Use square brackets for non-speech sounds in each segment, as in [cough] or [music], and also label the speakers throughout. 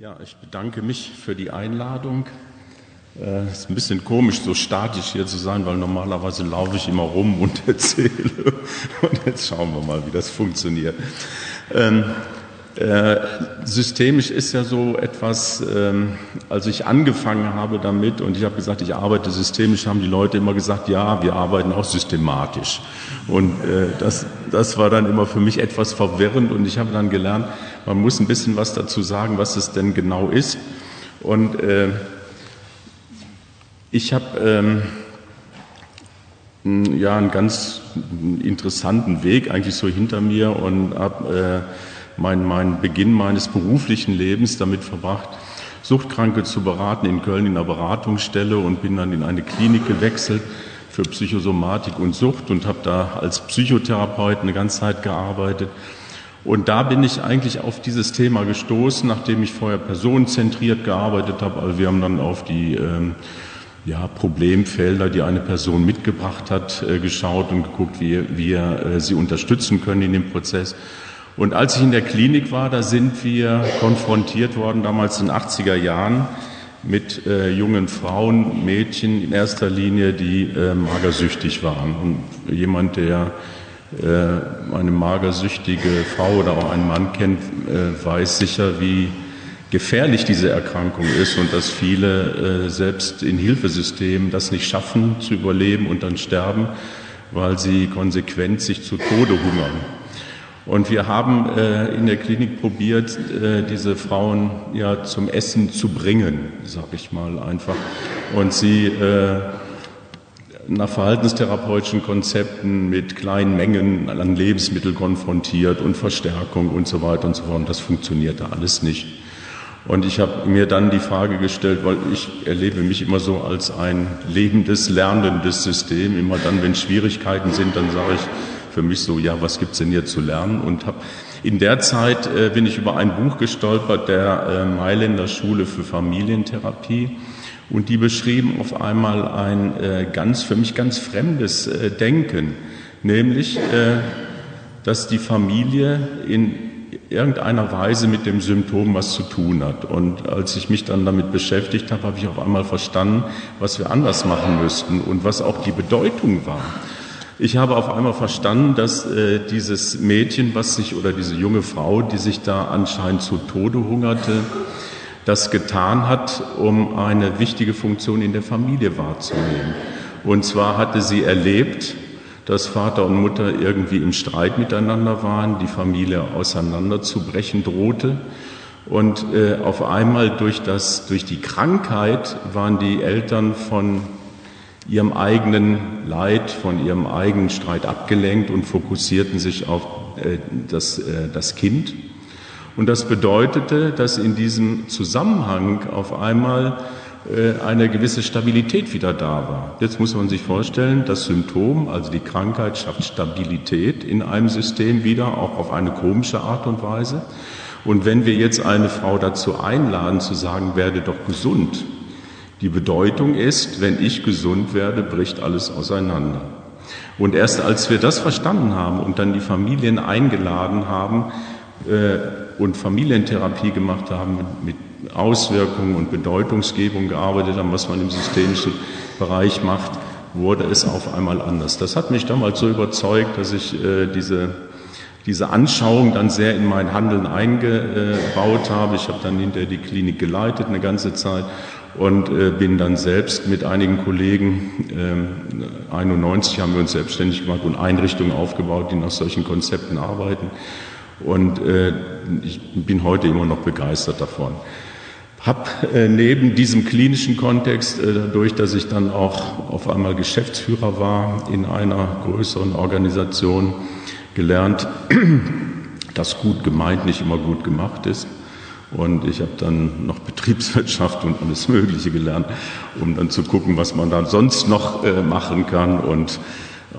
Speaker 1: Ja, ich bedanke mich für die Einladung. Es äh, ist ein bisschen komisch, so statisch hier zu sein, weil normalerweise laufe ich immer rum und [laughs] erzähle. Und jetzt schauen wir mal, wie das funktioniert. Ähm, äh, systemisch ist ja so etwas, ähm, als ich angefangen habe damit und ich habe gesagt, ich arbeite systemisch, haben die Leute immer gesagt, ja, wir arbeiten auch systematisch. Und äh, das, das war dann immer für mich etwas verwirrend und ich habe dann gelernt, man muss ein bisschen was dazu sagen, was es denn genau ist. Und äh, ich habe ähm, ja einen ganz interessanten Weg eigentlich so hinter mir und habe äh, mein, mein Beginn meines beruflichen Lebens damit verbracht, Suchtkranke zu beraten in Köln in einer Beratungsstelle und bin dann in eine Klinik gewechselt für Psychosomatik und Sucht und habe da als Psychotherapeut eine ganze Zeit gearbeitet. Und da bin ich eigentlich auf dieses Thema gestoßen, nachdem ich vorher personenzentriert gearbeitet habe. Also wir haben dann auf die ähm, ja, Problemfelder, die eine Person mitgebracht hat, äh, geschaut und geguckt, wie wir äh, sie unterstützen können in dem Prozess. Und als ich in der Klinik war, da sind wir konfrontiert worden, damals in den 80er Jahren, mit äh, jungen Frauen, Mädchen in erster Linie, die äh, magersüchtig waren. Und jemand, der äh, eine magersüchtige Frau oder auch einen Mann kennt, äh, weiß sicher, wie gefährlich diese Erkrankung ist und dass viele äh, selbst in Hilfesystemen das nicht schaffen zu überleben und dann sterben, weil sie konsequent sich zu Tode hungern. Und wir haben äh, in der Klinik probiert, äh, diese Frauen ja zum Essen zu bringen, sag ich mal einfach. Und sie äh, nach verhaltenstherapeutischen Konzepten mit kleinen Mengen an Lebensmitteln konfrontiert und Verstärkung und so weiter und so fort. Und das funktionierte alles nicht. Und ich habe mir dann die Frage gestellt, weil ich erlebe mich immer so als ein lebendes, lernendes System. Immer dann, wenn Schwierigkeiten sind, dann sage ich, für mich so, ja, was gibt's denn hier zu lernen? Und habe in der Zeit äh, bin ich über ein Buch gestolpert der äh, Mailänder Schule für Familientherapie. Und die beschrieben auf einmal ein äh, ganz, für mich ganz fremdes äh, Denken, nämlich, äh, dass die Familie in irgendeiner Weise mit dem Symptom was zu tun hat. Und als ich mich dann damit beschäftigt habe, habe ich auf einmal verstanden, was wir anders machen müssten und was auch die Bedeutung war. Ich habe auf einmal verstanden, dass äh, dieses Mädchen, was sich oder diese junge Frau, die sich da anscheinend zu Tode hungerte, das getan hat, um eine wichtige Funktion in der Familie wahrzunehmen. Und zwar hatte sie erlebt, dass Vater und Mutter irgendwie im Streit miteinander waren, die Familie auseinanderzubrechen drohte. Und äh, auf einmal durch, das, durch die Krankheit waren die Eltern von ihrem eigenen Leid, von ihrem eigenen Streit abgelenkt und fokussierten sich auf äh, das, äh, das Kind. Und das bedeutete, dass in diesem Zusammenhang auf einmal äh, eine gewisse Stabilität wieder da war. Jetzt muss man sich vorstellen, das Symptom, also die Krankheit, schafft Stabilität in einem System wieder, auch auf eine komische Art und Weise. Und wenn wir jetzt eine Frau dazu einladen, zu sagen, werde doch gesund, die Bedeutung ist, wenn ich gesund werde, bricht alles auseinander. Und erst als wir das verstanden haben und dann die Familien eingeladen haben äh, und Familientherapie gemacht haben, mit Auswirkungen und Bedeutungsgebung gearbeitet haben, was man im systemischen Bereich macht, wurde es auf einmal anders. Das hat mich damals so überzeugt, dass ich äh, diese diese Anschauung dann sehr in mein Handeln eingebaut habe. Ich habe dann hinterher die Klinik geleitet eine ganze Zeit und äh, bin dann selbst mit einigen Kollegen, äh, 91 haben wir uns selbstständig gemacht und Einrichtungen aufgebaut, die nach solchen Konzepten arbeiten. Und äh, ich bin heute immer noch begeistert davon. Hab äh, neben diesem klinischen Kontext, äh, dadurch, dass ich dann auch auf einmal Geschäftsführer war in einer größeren Organisation, gelernt, [clears throat] dass gut gemeint nicht immer gut gemacht ist. Und ich habe dann noch Betriebswirtschaft und alles Mögliche gelernt, um dann zu gucken, was man dann sonst noch äh, machen kann und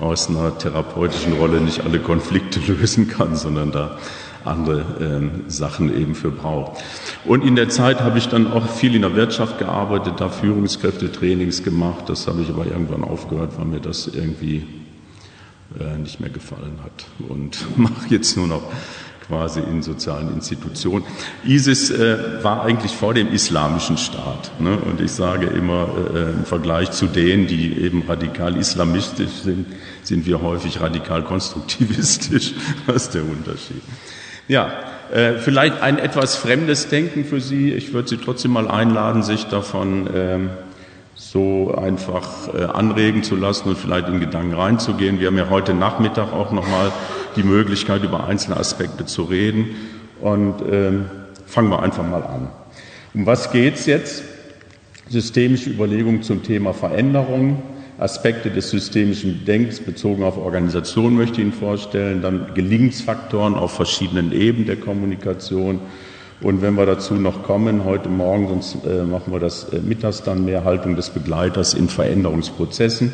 Speaker 1: aus einer therapeutischen Rolle nicht alle Konflikte [laughs] lösen kann, sondern da andere ähm, Sachen eben für braucht. Und in der Zeit habe ich dann auch viel in der Wirtschaft gearbeitet, da Führungskräftetrainings gemacht. Das habe ich aber irgendwann aufgehört, weil mir das irgendwie äh, nicht mehr gefallen hat. Und [laughs] mache jetzt nur noch quasi in sozialen Institutionen. ISIS äh, war eigentlich vor dem islamischen Staat. Ne? Und ich sage immer, äh, im Vergleich zu denen, die eben radikal islamistisch sind, sind wir häufig radikal konstruktivistisch. [laughs] Das ist der Unterschied. Ja, äh, vielleicht ein etwas fremdes Denken für Sie. Ich würde Sie trotzdem mal einladen, sich davon ähm, so einfach äh, anregen zu lassen und vielleicht in Gedanken reinzugehen. Wir haben ja heute Nachmittag auch nochmal die Möglichkeit, über einzelne Aspekte zu reden. Und ähm, fangen wir einfach mal an. Um was geht's jetzt? Systemische Überlegungen zum Thema Veränderung, Aspekte des systemischen Denkens bezogen auf Organisation möchte ich Ihnen vorstellen, dann Gelingensfaktoren auf verschiedenen Ebenen der Kommunikation und wenn wir dazu noch kommen, heute Morgen, sonst äh, machen wir das äh, mittags dann mehr, Haltung des Begleiters in Veränderungsprozessen.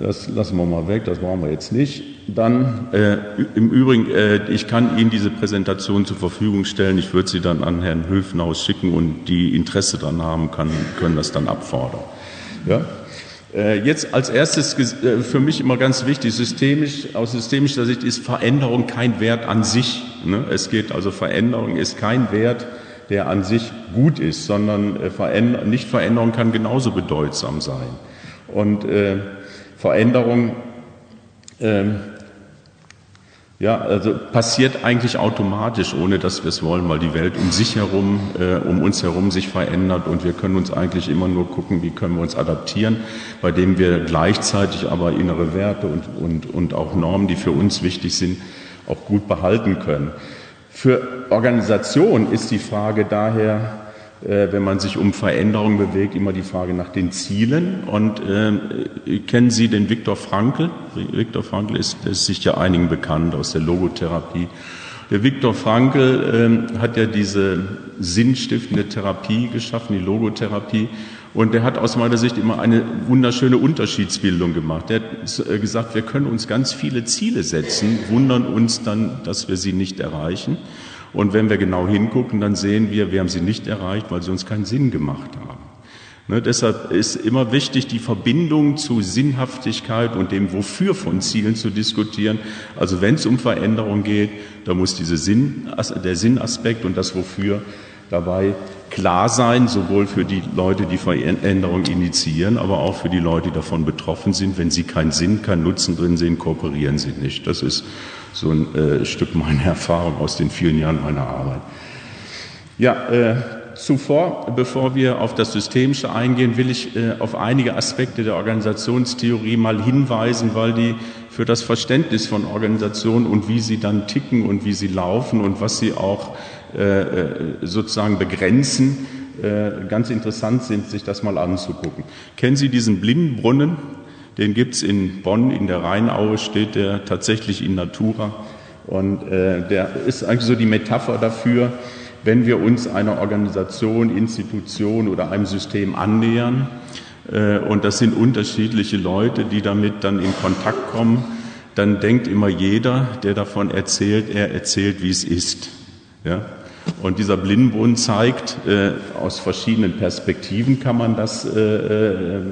Speaker 1: Das lassen wir mal weg, das brauchen wir jetzt nicht. Dann äh, im Übrigen, äh, ich kann Ihnen diese Präsentation zur Verfügung stellen. Ich würde sie dann an Herrn Höfenhaus schicken und die Interesse daran haben, kann, können das dann abfordern. Ja? Äh, jetzt als erstes äh, für mich immer ganz wichtig, systemisch, aus systemischer Sicht ist Veränderung kein Wert an sich. Ne? Es geht also Veränderung ist kein Wert, der an sich gut ist, sondern äh, nicht Veränderung kann genauso bedeutsam sein. Und äh, Veränderung ähm, ja, also passiert eigentlich automatisch, ohne dass wir es wollen, weil die Welt um sich herum, äh, um uns herum sich verändert und wir können uns eigentlich immer nur gucken, wie können wir uns adaptieren, bei dem wir gleichzeitig aber innere Werte und, und, und auch Normen, die für uns wichtig sind, auch gut behalten können. Für Organisation ist die Frage daher, wenn man sich um Veränderung bewegt, immer die Frage nach den Zielen. Und äh, kennen Sie den Viktor Frankl? Viktor Frankl ist, ist sicher einigen bekannt aus der Logotherapie. Der Viktor Frankl äh, hat ja diese sinnstiftende Therapie geschaffen, die Logotherapie. Und er hat aus meiner Sicht immer eine wunderschöne Unterschiedsbildung gemacht. Er hat äh, gesagt, wir können uns ganz viele Ziele setzen, wundern uns dann, dass wir sie nicht erreichen. Und wenn wir genau hingucken, dann sehen wir, wir haben sie nicht erreicht, weil sie uns keinen Sinn gemacht haben. Ne, deshalb ist immer wichtig, die Verbindung zu Sinnhaftigkeit und dem Wofür von Zielen zu diskutieren. Also wenn es um Veränderung geht, da muss diese Sinn, der Sinnaspekt und das Wofür dabei klar sein, sowohl für die Leute, die Veränderung initiieren, aber auch für die Leute, die davon betroffen sind. Wenn sie keinen Sinn, keinen Nutzen drin sehen, kooperieren sie nicht. Das ist so ein äh, Stück meiner [laughs] Erfahrung aus den vielen Jahren meiner Arbeit. Ja, äh, zuvor, bevor wir auf das Systemische eingehen, will ich äh, auf einige Aspekte der Organisationstheorie mal hinweisen, weil die für das Verständnis von Organisationen und wie sie dann ticken und wie sie laufen und was sie auch sozusagen begrenzen, äh, ganz interessant sind, sich das mal anzugucken. Kennen Sie diesen Blindenbrunnen? Den gibt es in Bonn, in der Rheinaue steht der tatsächlich in Natura. Und äh, der ist eigentlich so die Metapher dafür, wenn wir uns einer Organisation, Institution oder einem System annähern, äh, und das sind unterschiedliche Leute, die damit dann in Kontakt kommen, dann denkt immer jeder, der davon erzählt, er erzählt, wie es ist. Ja? Und dieser Blindenbrunnen zeigt, äh, aus verschiedenen Perspektiven kann man das äh, äh,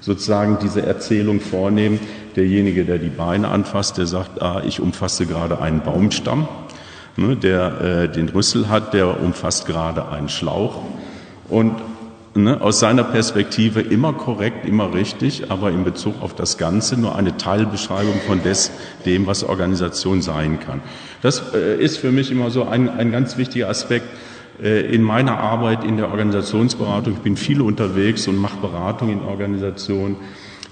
Speaker 1: sozusagen diese Erzählung vornehmen. Derjenige, der die Beine anfasst, der sagt, ah, ich umfasse gerade einen Baumstamm. Ne, der äh, den Rüssel hat, der umfasst gerade einen Schlauch. Und ne, aus seiner Perspektive immer korrekt, immer richtig, aber in Bezug auf das Ganze nur eine Teilbeschreibung von des, dem, was Organisation sein kann. Das äh, ist für mich immer so ein, ein ganz wichtiger Aspekt äh, in meiner Arbeit in der Organisationsberatung. Ich bin viel unterwegs und mache Beratung in Organisationen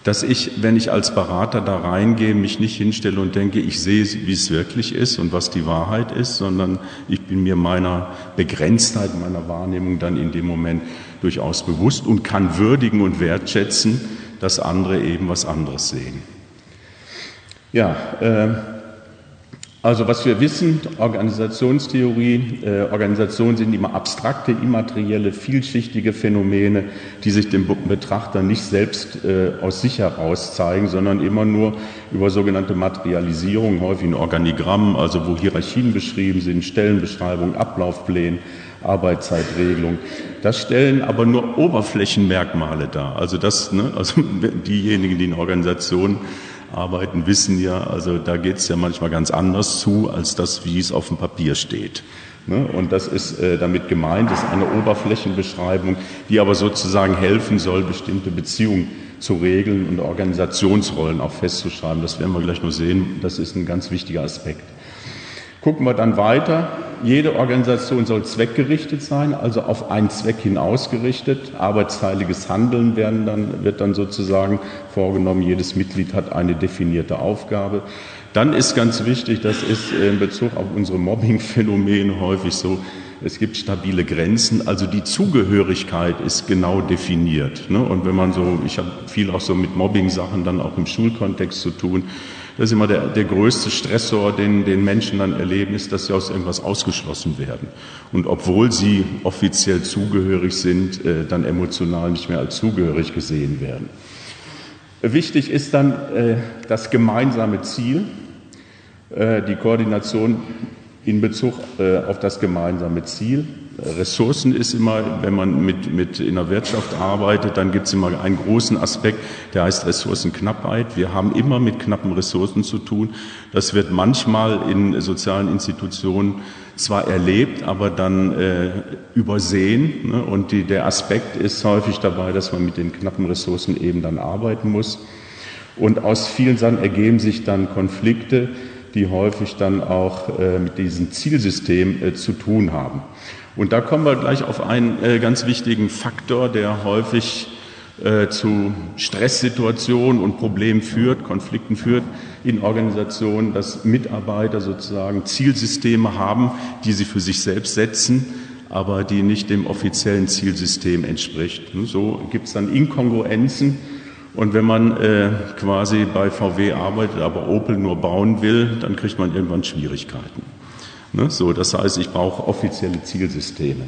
Speaker 1: dass ich, wenn ich als Berater da reingehe, mich nicht hinstelle und denke, ich sehe, wie es wirklich ist und was die Wahrheit ist, sondern ich bin mir meiner Begrenztheit, meiner Wahrnehmung dann in dem Moment durchaus bewusst und kann würdigen und wertschätzen, dass andere eben was anderes sehen. Ja, äh, also was wir wissen, Organisationstheorie, äh, Organisationen sind immer abstrakte, immaterielle, vielschichtige Phänomene, die sich dem Betrachter nicht selbst äh, aus sich heraus zeigen, sondern immer nur über sogenannte Materialisierung, häufig in Organigrammen, also wo Hierarchien beschrieben sind, Stellenbeschreibungen, Ablaufpläne, Arbeitszeitregelung. Das stellen aber nur Oberflächenmerkmale dar. Also das, ne, also [laughs] diejenigen, die in Organisationen arbeiten, wissen ja, also da geht es ja manchmal ganz anders zu, als das, wie es auf dem Papier steht. Ne? Und das ist äh, damit gemeint, ist eine Oberflächenbeschreibung, die aber sozusagen helfen soll, bestimmte Beziehungen zu regeln und Organisationsrollen auch festzuschreiben. Das werden wir gleich noch sehen. Das ist ein ganz wichtiger Aspekt. Gucken wir dann weiter. Jede Organisation soll zweckgerichtet sein, also auf einen Zweck hin ausgerichtet. Arbeitsteiliges Handeln werden dann, wird dann sozusagen vorgenommen. Jedes Mitglied hat eine definierte Aufgabe. Dann ist ganz wichtig, das ist in Bezug auf unsere Mobbing-Phänomene häufig so, es gibt stabile Grenzen, also die Zugehörigkeit ist genau definiert. Ne? Und wenn man so, ich habe viel auch so mit Mobbing-Sachen dann auch im Schulkontext zu tun, das ist immer der, der größte Stressor, den, den Menschen dann erleben, ist, dass sie aus irgendwas ausgeschlossen werden. Und obwohl sie offiziell zugehörig sind, äh, dann emotional nicht mehr als zugehörig gesehen werden. Wichtig ist dann äh, das gemeinsame Ziel, äh, die Koordination in Bezug äh, auf das gemeinsame Ziel. Ressourcen ist immer, wenn man mit, mit in der Wirtschaft arbeitet, dann gibt es immer einen großen Aspekt, der heißt Ressourcenknappheit. Wir haben immer mit knappen Ressourcen zu tun. Das wird manchmal in sozialen Institutionen zwar erlebt, aber dann äh, übersehen. Ne? Und die, der Aspekt ist häufig dabei, dass man mit den knappen Ressourcen eben dann arbeiten muss. Und aus vielen Sachen ergeben sich dann Konflikte, die häufig dann auch äh, mit diesem Zielsystem äh, zu tun haben. Und da kommen wir gleich auf einen äh, ganz wichtigen Faktor, der häufig zu Stresssituationen und Problemen führt, Konflikten führt in Organisationen, dass Mitarbeiter sozusagen Zielsysteme haben, die sie für sich selbst setzen, aber die nicht dem offiziellen Zielsystem entspricht. So gibt es dann Inkongruenzen und wenn man äh, quasi bei VW arbeitet, aber Opel nur bauen will, dann kriegt man irgendwann Schwierigkeiten. Ne? So, das heißt, ich brauche offizielle Zielsysteme.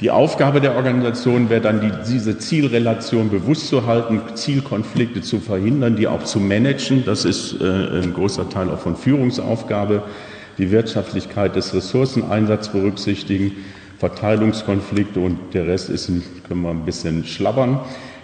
Speaker 1: Die Aufgabe der Organisation wäre dann, die, diese Zielrelation bewusst zu halten, Zielkonflikte zu verhindern, die auch zu managen. Das ist äh, ein großer Teil auch von Führungsaufgabe. Die Wirtschaftlichkeit des Ressourceneinsatzes berücksichtigen, Verteilungskonflikte und der Rest ist, können wir ein bisschen schlabbern.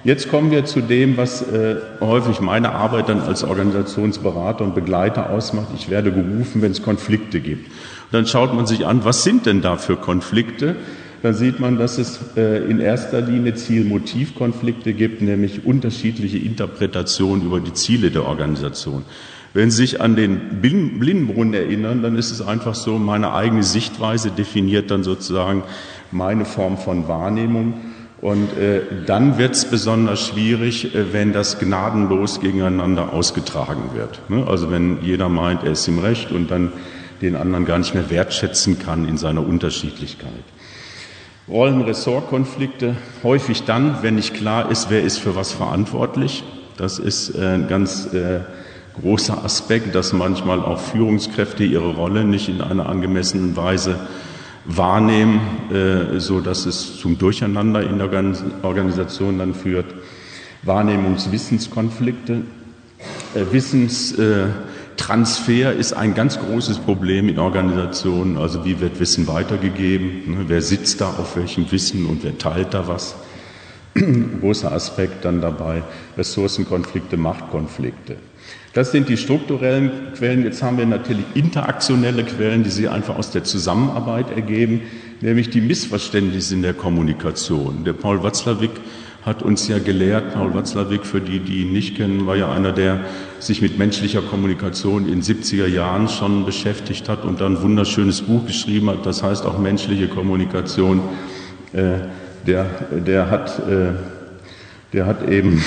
Speaker 1: Jetzt kommen wir zu dem, was äh, häufig meine Arbeit dann als Organisationsberater und Begleiter ausmacht. Ich werde gerufen, wenn es Konflikte gibt. Und dann schaut man sich an, was sind denn da für Konflikte? Dann sieht man, dass es äh, in erster Linie Ziel-Motiv-Konflikte gibt, nämlich unterschiedliche Interpretationen über die Ziele der Organisation. Wenn Sie sich an den Blindenbrunnen erinnern, dann ist es einfach so, meine eigene Sichtweise definiert dann sozusagen meine Form von Wahrnehmung. Und äh, dann wird es besonders schwierig, äh, wenn das gnadenlos gegeneinander ausgetragen wird. Ne? Also wenn jeder meint, er ist im Recht und dann den anderen gar nicht mehr wertschätzen kann in seiner Unterschiedlichkeit. Rollen-Ressort-Konflikte häufig dann, wenn nicht klar ist, wer ist für was verantwortlich. Das ist äh, ein ganz äh, großer Aspekt, dass manchmal auch Führungskräfte ihre Rolle nicht in einer angemessenen Weise wahrnehmen, äh, so dass es zum Durcheinander in der Organisation dann führt. Wahrnehmungswissenskonflikte, äh, Wissenstransfer ist ein ganz großes Problem in Organisationen. Also wie wird Wissen weitergegeben? Ne? Wer sitzt da auf welchem Wissen und wer teilt da was? [clears throat] Großer Aspekt dann dabei Ressourcenkonflikte, Machtkonflikte. Das sind die strukturellen Quellen. Jetzt haben wir natürlich interaktionelle Quellen, die sich einfach aus der Zusammenarbeit ergeben, nämlich die Missverständnisse in der Kommunikation. Der Paul Watzlawick hat uns ja gelehrt, Paul Watzlawick, für die, die ihn nicht kennen, war ja einer, der sich mit menschlicher Kommunikation in 70er Jahren schon beschäftigt hat und dann ein wunderschönes Buch geschrieben hat, das heißt auch menschliche Kommunikation. Äh, der, der hat äh, der hat eben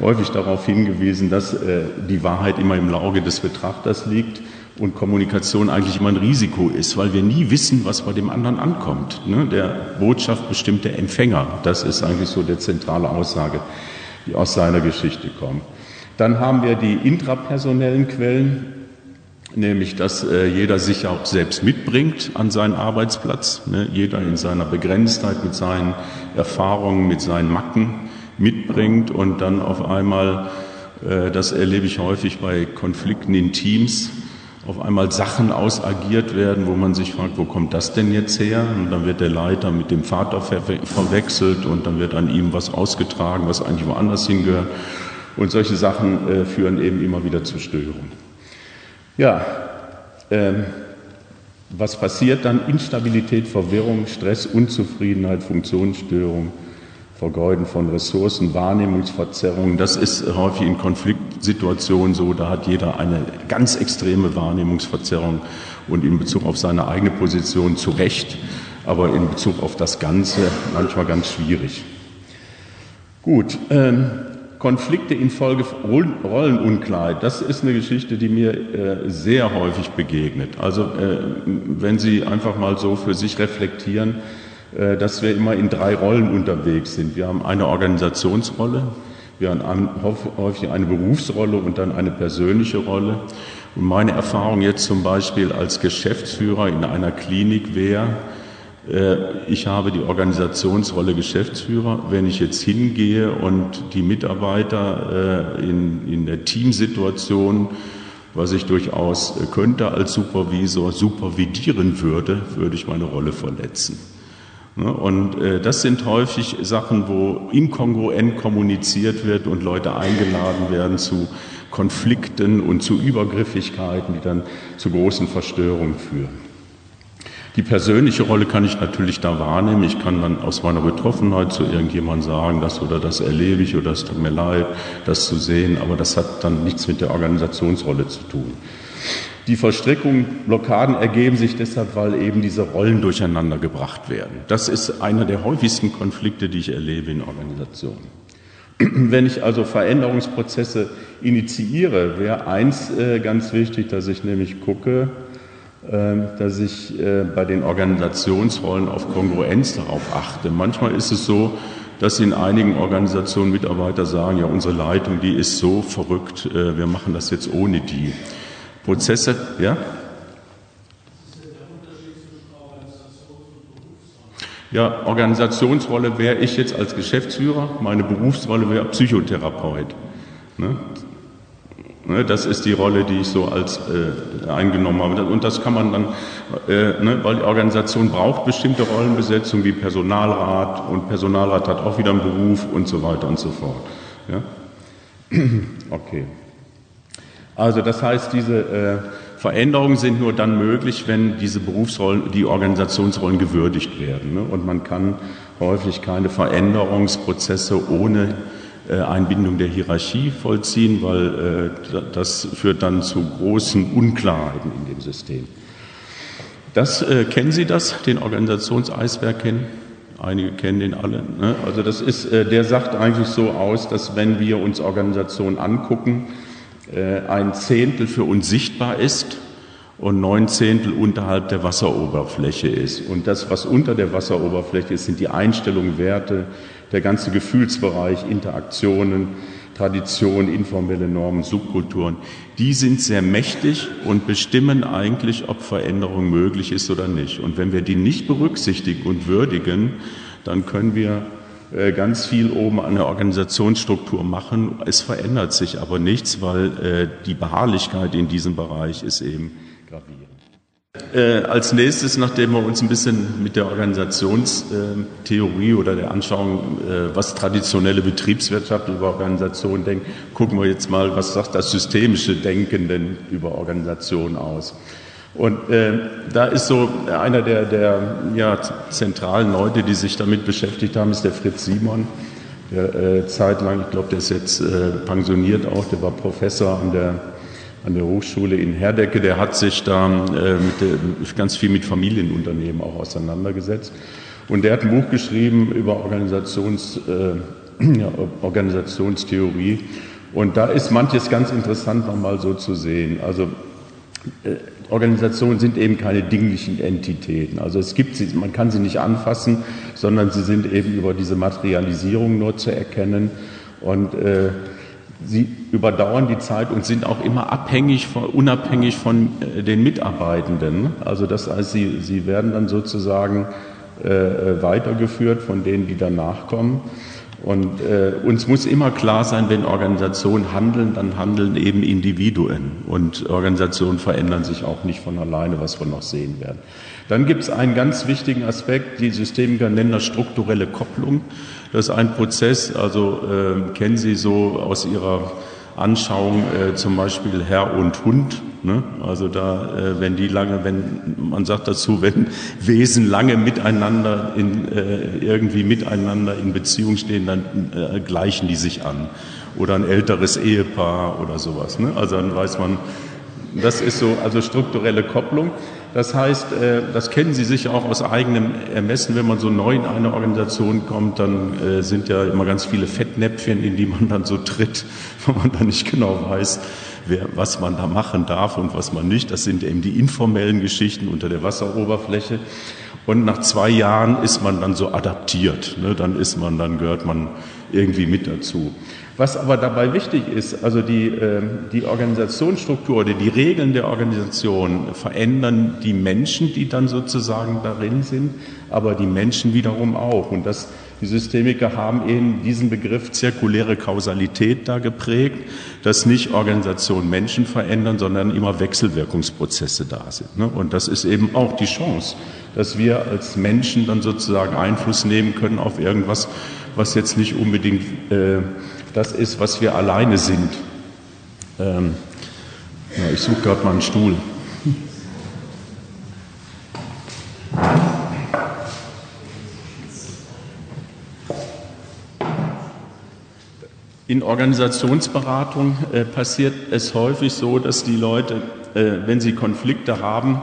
Speaker 1: häufig darauf hingewiesen, dass äh, die Wahrheit immer im Auge des Betrachters liegt und Kommunikation eigentlich immer ein Risiko ist, weil wir nie wissen, was bei dem anderen ankommt. Ne? Der Botschaft bestimmt der Empfänger. Das ist eigentlich so der zentrale Aussage, die aus seiner Geschichte kommt. Dann haben wir die intrapersonellen Quellen, nämlich dass äh, jeder sich auch selbst mitbringt an seinen Arbeitsplatz, ne? jeder in seiner Begrenztheit mit seinen Erfahrungen, mit seinen Macken mitbringt und dann auf einmal, äh, das erlebe ich häufig bei Konflikten in Teams, auf einmal Sachen ausagiert werden, wo man sich fragt, wo kommt das denn jetzt her? Und dann wird der Leiter mit dem Vater ver verwechselt und dann wird an ihm was ausgetragen, was eigentlich woanders hingehört. Und solche Sachen äh, führen eben immer wieder zu Störungen. Ja, ähm, was passiert dann? Instabilität, Verwirrung, Stress, Unzufriedenheit, Funktionsstörung, Vergeuden von Ressourcen, Wahrnehmungsverzerrungen. Das ist häufig in Konfliktsituationen so, da hat jeder eine ganz extreme Wahrnehmungsverzerrung und in Bezug auf seine eigene Position zu Recht, aber in Bezug auf das Ganze manchmal ganz schwierig. Gut, ähm, Konflikte infolge Rollenunklarheit, das ist eine Geschichte, die mir äh, sehr häufig begegnet. Also äh, wenn Sie einfach mal so für sich reflektieren, dass wir immer in drei Rollen unterwegs sind. Wir haben eine Organisationsrolle, wir haben häufig eine Berufsrolle und dann eine persönliche Rolle. Und meine Erfahrung jetzt zum Beispiel als Geschäftsführer in einer Klinik wäre, äh, ich habe die Organisationsrolle Geschäftsführer. Wenn ich jetzt hingehe und die Mitarbeiter äh, in, in der Teamsituation, was ich durchaus könnte als Supervisor, supervidieren würde, würde ich meine Rolle verletzen. Ne? Und äh, das sind häufig Sachen, wo inkongruent kommuniziert wird und Leute eingeladen werden zu Konflikten und zu Übergriffigkeiten, die dann zu großen Verstörungen führen. Die persönliche Rolle kann ich natürlich da wahrnehmen. Ich kann dann aus meiner Betroffenheit zu irgendjemandem sagen, das oder das erlebe ich oder es tut mir leid, das zu sehen, aber das hat dann nichts mit der Organisationsrolle zu tun. Die Verstrickungen, Blockaden ergeben sich deshalb, weil eben diese Rollen durcheinander gebracht werden. Das ist einer der häufigsten Konflikte, die ich erlebe in Organisationen. [clears throat] Wenn ich also Veränderungsprozesse initiiere, wäre eins äh, ganz wichtig, dass ich nämlich gucke, äh, dass ich äh, bei den Organisationsrollen auf Kongruenz darauf achte. Manchmal ist es so, dass in einigen Organisationen Mitarbeiter sagen, ja, unsere Leitung, die ist so verrückt, äh, wir machen das jetzt ohne die. Prozesse, ja? Ja, Organisationsrolle wäre ich jetzt als Geschäftsführer, meine Berufsrolle wäre Psychotherapeut. Ne? Ne, das ist die Rolle, die ich so als äh, eingenommen habe. Und das kann man dann, äh, ne, weil die Organisation braucht bestimmte Rollenbesetzung wie Personalrat und Personalrat hat auch wieder einen Beruf und so weiter und so fort. Ja? [clears throat] Okay. Also das heißt, diese äh, Veränderungen sind nur dann möglich, wenn diese Berufsrollen, die Organisationsrollen gewürdigt werden. Ne? Und man kann häufig keine Veränderungsprozesse ohne äh, Einbindung der Hierarchie vollziehen, weil äh, das führt dann zu großen Unklarheiten in dem System. Das äh, kennen Sie das, den Organisationseisberg kennen? Einige kennen den alle. Ne? Also das ist, äh, der sagt eigentlich so aus, dass wenn wir uns Organisationen angucken, ein Zehntel für uns sichtbar ist und neun Zehntel unterhalb der Wasseroberfläche ist. Und das, was unter der Wasseroberfläche ist, sind die Einstellungen, Werte, der ganze Gefühlsbereich, Interaktionen, Tradition, informelle Normen, Subkulturen, die sind sehr mächtig und bestimmen eigentlich, ob Veränderung möglich ist oder nicht. Und wenn wir die nicht berücksichtigen und würdigen, dann können wir äh, ganz viel oben an der Organisationsstruktur machen. Es verändert sich aber nichts, weil äh, die Beharrlichkeit in diesem Bereich ist eben gravierend. Äh, als nächstes, nachdem wir uns ein bisschen mit der Organisationstheorie oder der Anschauung, äh, was traditionelle Betriebswirtschaft über Organisation denkt, gucken wir jetzt mal, was sagt das systemische Denken denn über Organisation aus. Und äh, da ist so einer der, der ja, zentralen Leute, die sich damit beschäftigt haben, ist der Fritz Simon. Der äh, zeitlang, ich glaube, der ist jetzt äh, pensioniert auch, der war Professor an der, an der Hochschule in Herdecke. Der hat sich da äh, der, ganz viel mit Familienunternehmen auch auseinandergesetzt. Und der hat ein Buch geschrieben über Organisations, äh, [clears throat] ja, Organisationstheorie. Und da ist manches ganz interessant nochmal so zu sehen. Also äh, Organisationen sind eben keine dinglichen Entitäten. Also es gibt sie, man kann sie nicht anfassen, sondern sie sind eben über diese Materialisierung nur zu erkennen und äh, sie überdauern die Zeit und sind auch immer abhängig, von, unabhängig von äh, den Mitarbeitenden. Also das heißt, sie, sie werden dann sozusagen äh, weitergeführt von denen, die danach kommen. Und äh, uns muss immer klar sein, wenn Organisationen handeln, dann handeln eben Individuen. Und Organisationen verändern sich auch nicht von alleine, was wir noch sehen werden. Dann gibt es einen ganz wichtigen Aspekt, die Systemiker nennen das strukturelle Kopplung. Das ist ein Prozess, also äh, kennen Sie so aus Ihrer Anschauung äh, zum Beispiel Herr und Hund. Ne? Also da, äh, wenn die lange, wenn man sagt dazu, wenn Wesen lange miteinander in, äh, irgendwie miteinander in Beziehung stehen, dann äh, gleichen die sich an. Oder ein älteres Ehepaar oder sowas. Ne? Also dann weiß man, das ist so, also strukturelle Kopplung. Das heißt, das kennen Sie sicher auch aus eigenem Ermessen, wenn man so neu in eine Organisation kommt, dann sind ja immer ganz viele Fettnäpfchen, in die man dann so tritt, [laughs] wo man dann nicht genau weiß, wer, was man da machen darf und was man nicht. Das sind eben die informellen Geschichten unter der Wasseroberfläche. Und nach zwei Jahren ist man dann so adaptiert. Ne? Dann ist man, dann gehört man irgendwie mit dazu. Was aber dabei wichtig ist, also die, äh, die Organisationsstruktur oder die Regeln der Organisation verändern die Menschen, die dann sozusagen darin sind, aber die Menschen wiederum auch. Und das, die Systemiker haben eben diesen Begriff zirkuläre Kausalität da geprägt, dass nicht Organisationen Menschen verändern, sondern immer Wechselwirkungsprozesse da sind. Ne? Und das ist eben auch die Chance, dass wir als Menschen dann sozusagen Einfluss nehmen können auf irgendwas, was jetzt nicht unbedingt äh, das ist, was wir alleine sind. Ähm, ja, ich suche gerade mal einen Stuhl. In Organisationsberatung äh, passiert es häufig so, dass die Leute, äh, wenn sie Konflikte haben,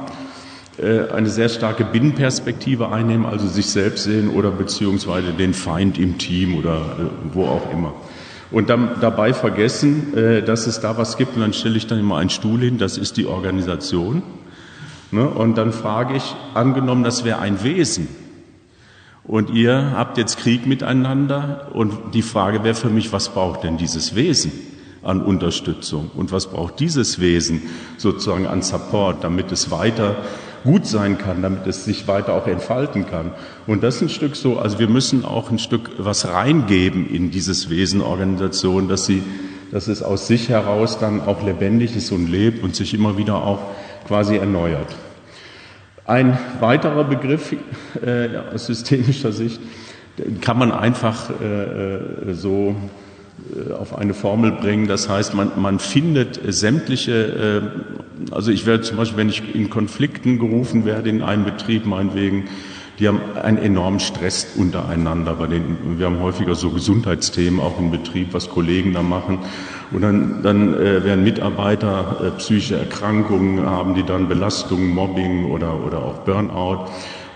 Speaker 1: äh, eine sehr starke Binnenperspektive einnehmen, also sich selbst sehen oder beziehungsweise den Feind im Team oder äh, wo auch immer und dann, dabei vergessen, äh, dass es da was gibt. Und dann stelle ich dann immer einen Stuhl hin, das ist die Organisation. Ne? Und dann frage ich, angenommen, das wäre ein Wesen. Und ihr habt jetzt Krieg miteinander. Und die Frage wäre für mich, was braucht denn dieses Wesen an Unterstützung? Und was braucht dieses Wesen sozusagen an Support, damit es weiter gut sein kann, damit es sich weiter auch entfalten kann. Und das ist ein Stück so, also wir müssen auch ein Stück was reingeben in dieses Wesen Organisation, dass sie, dass es aus sich heraus dann auch lebendig ist und lebt und sich immer wieder auch quasi erneuert. Ein weiterer Begriff äh, aus systemischer Sicht kann man einfach äh, äh so äh, auf eine Formel bringen. Das heißt, man, man findet sämtliche, äh, also ich werde zum Beispiel, wenn ich in Konflikten gerufen werde in einem Betrieb, meinetwegen, die haben einen enormen Stress untereinander. Bei den, wir haben häufiger so Gesundheitsthemen auch im Betrieb, was Kollegen da machen. Und dann, dann äh, werden Mitarbeiter äh, psychische Erkrankungen haben, die dann Belastungen, Mobbing oder, oder auch Burnout.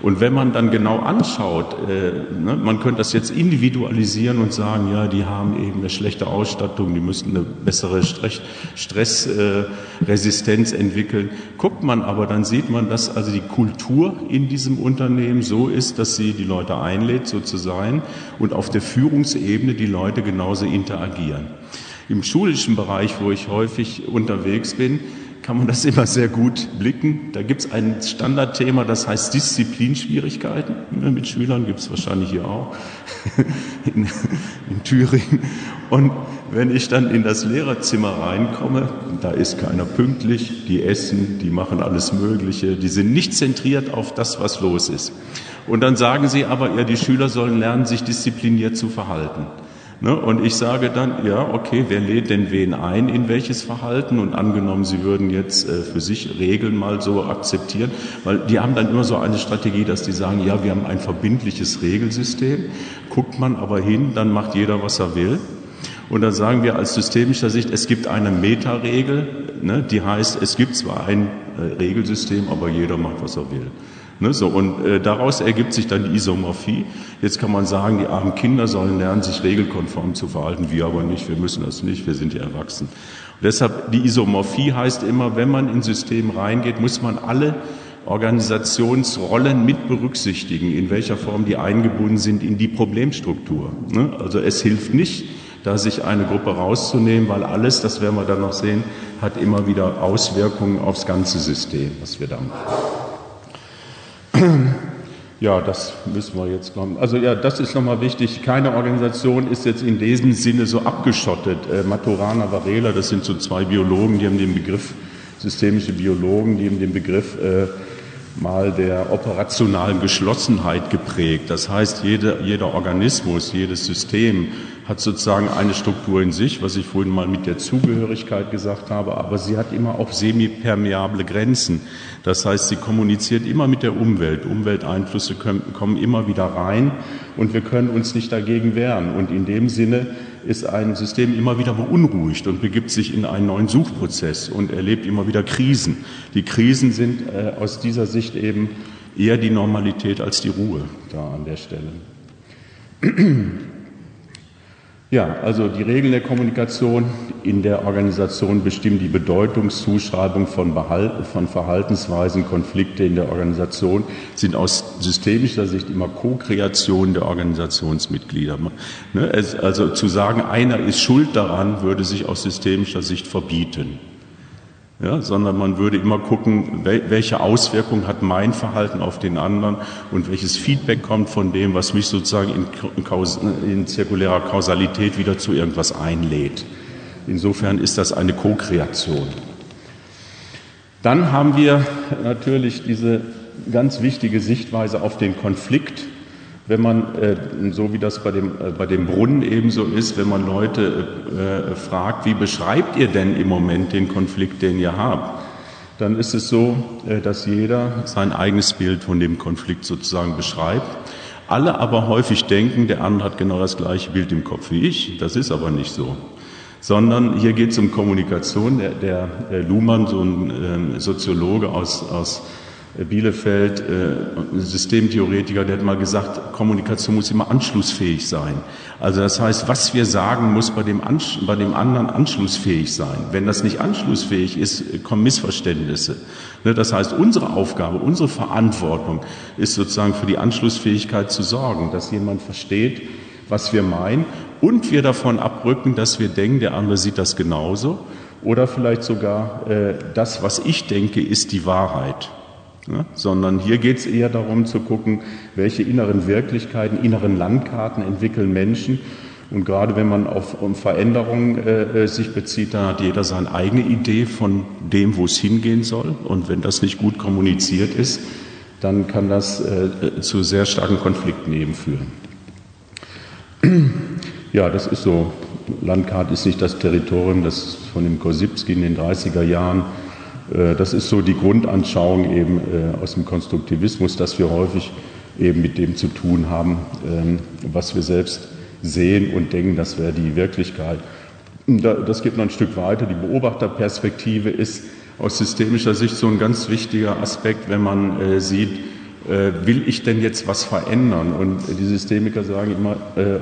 Speaker 1: Und wenn man dann genau anschaut, äh, ne, man könnte das jetzt individualisieren und sagen, ja, die haben eben eine schlechte Ausstattung, die müssten eine bessere Stressresistenz äh, entwickeln. Guckt man aber, dann sieht man, dass also die Kultur in diesem Unternehmen so ist, dass sie die Leute einlädt, so zu sein und auf der Führungsebene die Leute genauso interagieren. Im schulischen Bereich, wo ich häufig unterwegs bin, kann man das [laughs] immer sehr gut blicken. Da gibt es ein Standardthema, das heißt Disziplinschwierigkeiten. Mit Schülern gibt es wahrscheinlich hier auch [laughs] in, in, Thüringen. Und wenn ich dann in das Lehrerzimmer reinkomme, da ist keiner pünktlich, die essen, die machen alles Mögliche, die sind nicht zentriert auf das, was los ist. Und dann sagen sie aber, ja, die Schüler sollen lernen, sich diszipliniert zu verhalten. Ne? Und ich sage dann, ja, okay, wer lädt denn wen ein in welches Verhalten? Und angenommen, Sie würden jetzt äh, für sich Regeln mal so akzeptieren, weil die haben dann immer so eine Strategie, dass die sagen, ja, wir haben ein verbindliches Regelsystem. Guckt man aber hin, dann macht jeder, was er will. Und dann sagen wir als systemischer Sicht, es gibt eine Metaregel, ne, die heißt, es gibt zwar ein äh, Regelsystem, aber jeder macht, was er will. Ne, so, und äh, daraus ergibt sich dann die Isomorphie. Jetzt kann man sagen, die armen Kinder sollen lernen, sich regelkonform zu verhalten, wir aber nicht, wir müssen das nicht, wir sind ja erwachsen. Und deshalb, die Isomorphie heißt immer, wenn man ins System reingeht, muss man alle Organisationsrollen mit berücksichtigen, in welcher Form die eingebunden sind in die Problemstruktur. Ne? Also es hilft nicht, da sich eine Gruppe rauszunehmen, weil alles, das werden wir dann noch sehen, hat immer wieder Auswirkungen aufs ganze System, was wir da machen. Ja, das müssen wir jetzt kommen. Also ja, das ist nochmal wichtig. Keine Organisation ist jetzt in diesem Sinne so abgeschottet. Äh, Maturana, Varela, das sind so zwei Biologen, die haben den Begriff, systemische Biologen, die haben den Begriff äh, mal der operationalen Geschlossenheit geprägt. Das heißt, jede, jeder Organismus, jedes System hat sozusagen eine Struktur in sich, was ich vorhin mal mit der Zugehörigkeit gesagt habe, aber sie hat immer auch semipermeable Grenzen. Das heißt, sie kommuniziert immer mit der Umwelt. Umwelteinflüsse kommen immer wieder rein und wir können uns nicht dagegen wehren. Und in dem Sinne ist ein System immer wieder beunruhigt und begibt sich in einen neuen Suchprozess und erlebt immer wieder Krisen. Die Krisen sind äh, aus dieser Sicht eben eher die Normalität als die Ruhe da an der Stelle. Ja, also die Regeln der Kommunikation in der Organisation bestimmen die Bedeutungszuschreibung von, von, Verhaltensweisen, Konflikte in der Organisation, sind aus systemischer Sicht immer Co-Kreation der Organisationsmitglieder. Ne, also zu sagen, einer ist schuld daran, würde sich aus systemischer Sicht verbieten ja, sondern man würde immer gucken, welche Auswirkungen hat mein Verhalten auf den anderen und welches Feedback kommt von dem, was mich sozusagen in, in zirkulärer Kausalität wieder zu irgendwas einlädt. Insofern ist das eine Co-Kreation. Dann haben wir natürlich diese ganz wichtige Sichtweise auf den Konflikt wenn man, äh, so wie das bei dem, äh, bei dem Brunnen ebenso ist, wenn man Leute äh, fragt, wie beschreibt ihr denn im Moment den Konflikt, den ihr habt, dann ist es so, dass jeder sein eigenes Bild von dem Konflikt sozusagen beschreibt. Alle aber häufig denken, der andere hat genau das gleiche Bild im Kopf wie ich. Das ist aber nicht so sondern hier geht es um Kommunikation. Der, der Luhmann, so ein ähm, Soziologe aus, aus Bielefeld, äh, Systemtheoretiker, der hat mal gesagt, Kommunikation muss immer anschlussfähig sein. Also das heißt, was wir sagen, muss bei dem, bei dem anderen anschlussfähig sein. Wenn das nicht anschlussfähig ist, kommen Missverständnisse. Ne, das heißt, unsere Aufgabe, unsere Verantwortung ist sozusagen für die Anschlussfähigkeit zu sorgen, dass jemand versteht, was wir meinen und wir davon abrücken, dass wir denken, der andere sieht das genauso oder vielleicht sogar äh, das, was ich denke, ist die Wahrheit. Ja, sondern hier geht es eher darum zu gucken, welche inneren Wirklichkeiten, inneren Landkarten entwickeln Menschen. Und gerade wenn man auf um Veränderungen äh, äh, sich bezieht, da hat jeder seine eigene Idee von dem, wo es hingehen soll. Und wenn das nicht gut kommuniziert ist, dann kann das äh, äh zu sehr starken Konflikten eben führen. [clears throat] Ja, das ist so. Landkarte ist nicht das Territorium, das von dem Kosipski in den 30er Jahren das ist so die Grundanschauung eben äh, aus dem Konstruktivismus, dass wir häufig eben mit dem zu tun haben, ähm, was wir selbst sehen und denken, das wäre die Wirklichkeit. Das geht noch ein Stück weiter. Die Beobachterperspektive ist aus systemischer Sicht so ein ganz wichtiger Aspekt, wenn man äh, sieht, will ich denn jetzt was verändern? Und die Systemiker sagen immer,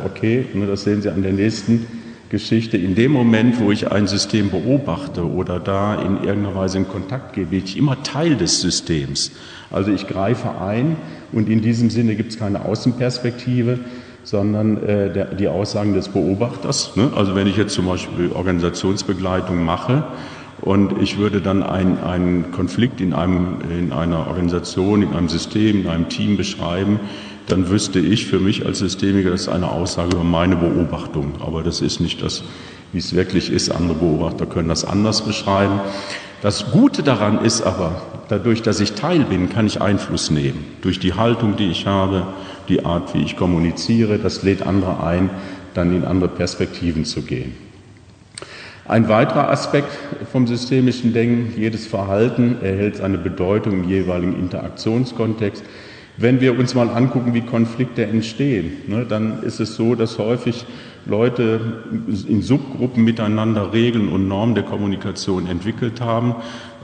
Speaker 1: okay, ne, das sehen Sie an der nächsten Geschichte. In dem Moment, wo ich ein System beobachte oder da in irgendeiner Weise in Kontakt gehe, bin ich immer Teil des Systems. Also ich greife ein und in diesem Sinne gibt es keine Außenperspektive, sondern äh, der, die Aussagen des Beobachters. Ne? Also wenn ich jetzt zum Beispiel Organisationsbegleitung mache und ich würde dann einen Konflikt in, einem, in einer Organisation, in einem System, in einem Team beschreiben, dann wüsste ich für mich als Systemiker, das ist eine Aussage über meine Beobachtung. Aber das ist nicht das, wie es wirklich ist. Andere Beobachter können das anders beschreiben. Das Gute daran ist aber, dadurch, dass ich Teil bin, kann ich Einfluss nehmen. Durch die Haltung, die ich habe, die Art, wie ich kommuniziere, das lädt andere ein, dann in andere Perspektiven zu gehen. Ein weiterer Aspekt vom systemischen Denken, jedes Verhalten erhält seine Bedeutung im jeweiligen Interaktionskontext. Wenn wir uns mal angucken, wie Konflikte entstehen, ne, dann ist es so, dass häufig Leute in Subgruppen miteinander Regeln und Normen der Kommunikation entwickelt haben.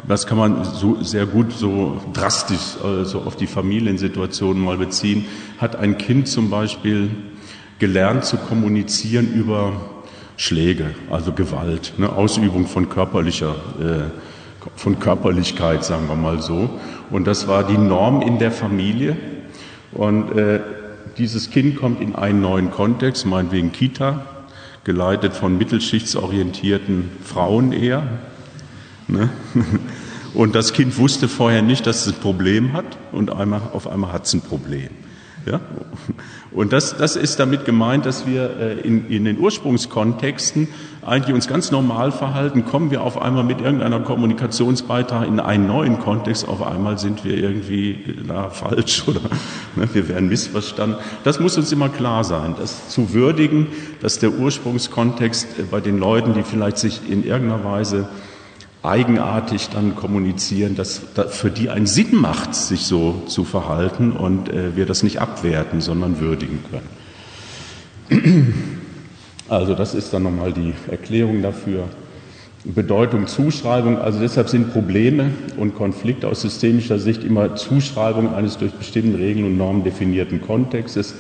Speaker 1: Das kann man so sehr gut so drastisch also auf die Familiensituation mal beziehen. Hat ein Kind zum Beispiel gelernt zu kommunizieren über Schläge, also Gewalt, ne, Ausübung von körperlicher äh, von Körperlichkeit, sagen wir mal so. Und das war die Norm in der Familie. Und äh, dieses Kind kommt in einen neuen Kontext, meinetwegen Kita, geleitet von mittelschichtsorientierten Frauen eher. Ne? [laughs] Und das Kind wusste vorher nicht, dass es ein Problem hat und einmal, auf einmal hat es ein Problem. Ja? Und das, das ist damit gemeint, dass wir äh, in, in den Ursprungskontexten eigentlich uns ganz normal verhalten, kommen wir auf einmal mit irgendeiner Kommunikationsbeitrag in einen neuen Kontext, auf einmal sind wir irgendwie na, falsch [laughs] oder ne, wir werden missverstanden. Das muss uns immer klar sein, das zu würdigen, dass der Ursprungskontext äh, bei den Leuten, die vielleicht sich in irgendeiner Weise eigenartig dann kommunizieren, dass für die einen Sinn macht, sich so zu verhalten und äh, wir das nicht abwerten, sondern würdigen können. Also das ist dann nochmal die Erklärung dafür. Bedeutung Zuschreibung, also deshalb sind Probleme und Konflikte aus systemischer Sicht immer Zuschreibung eines durch bestimmte Regeln und Normen definierten Kontextes.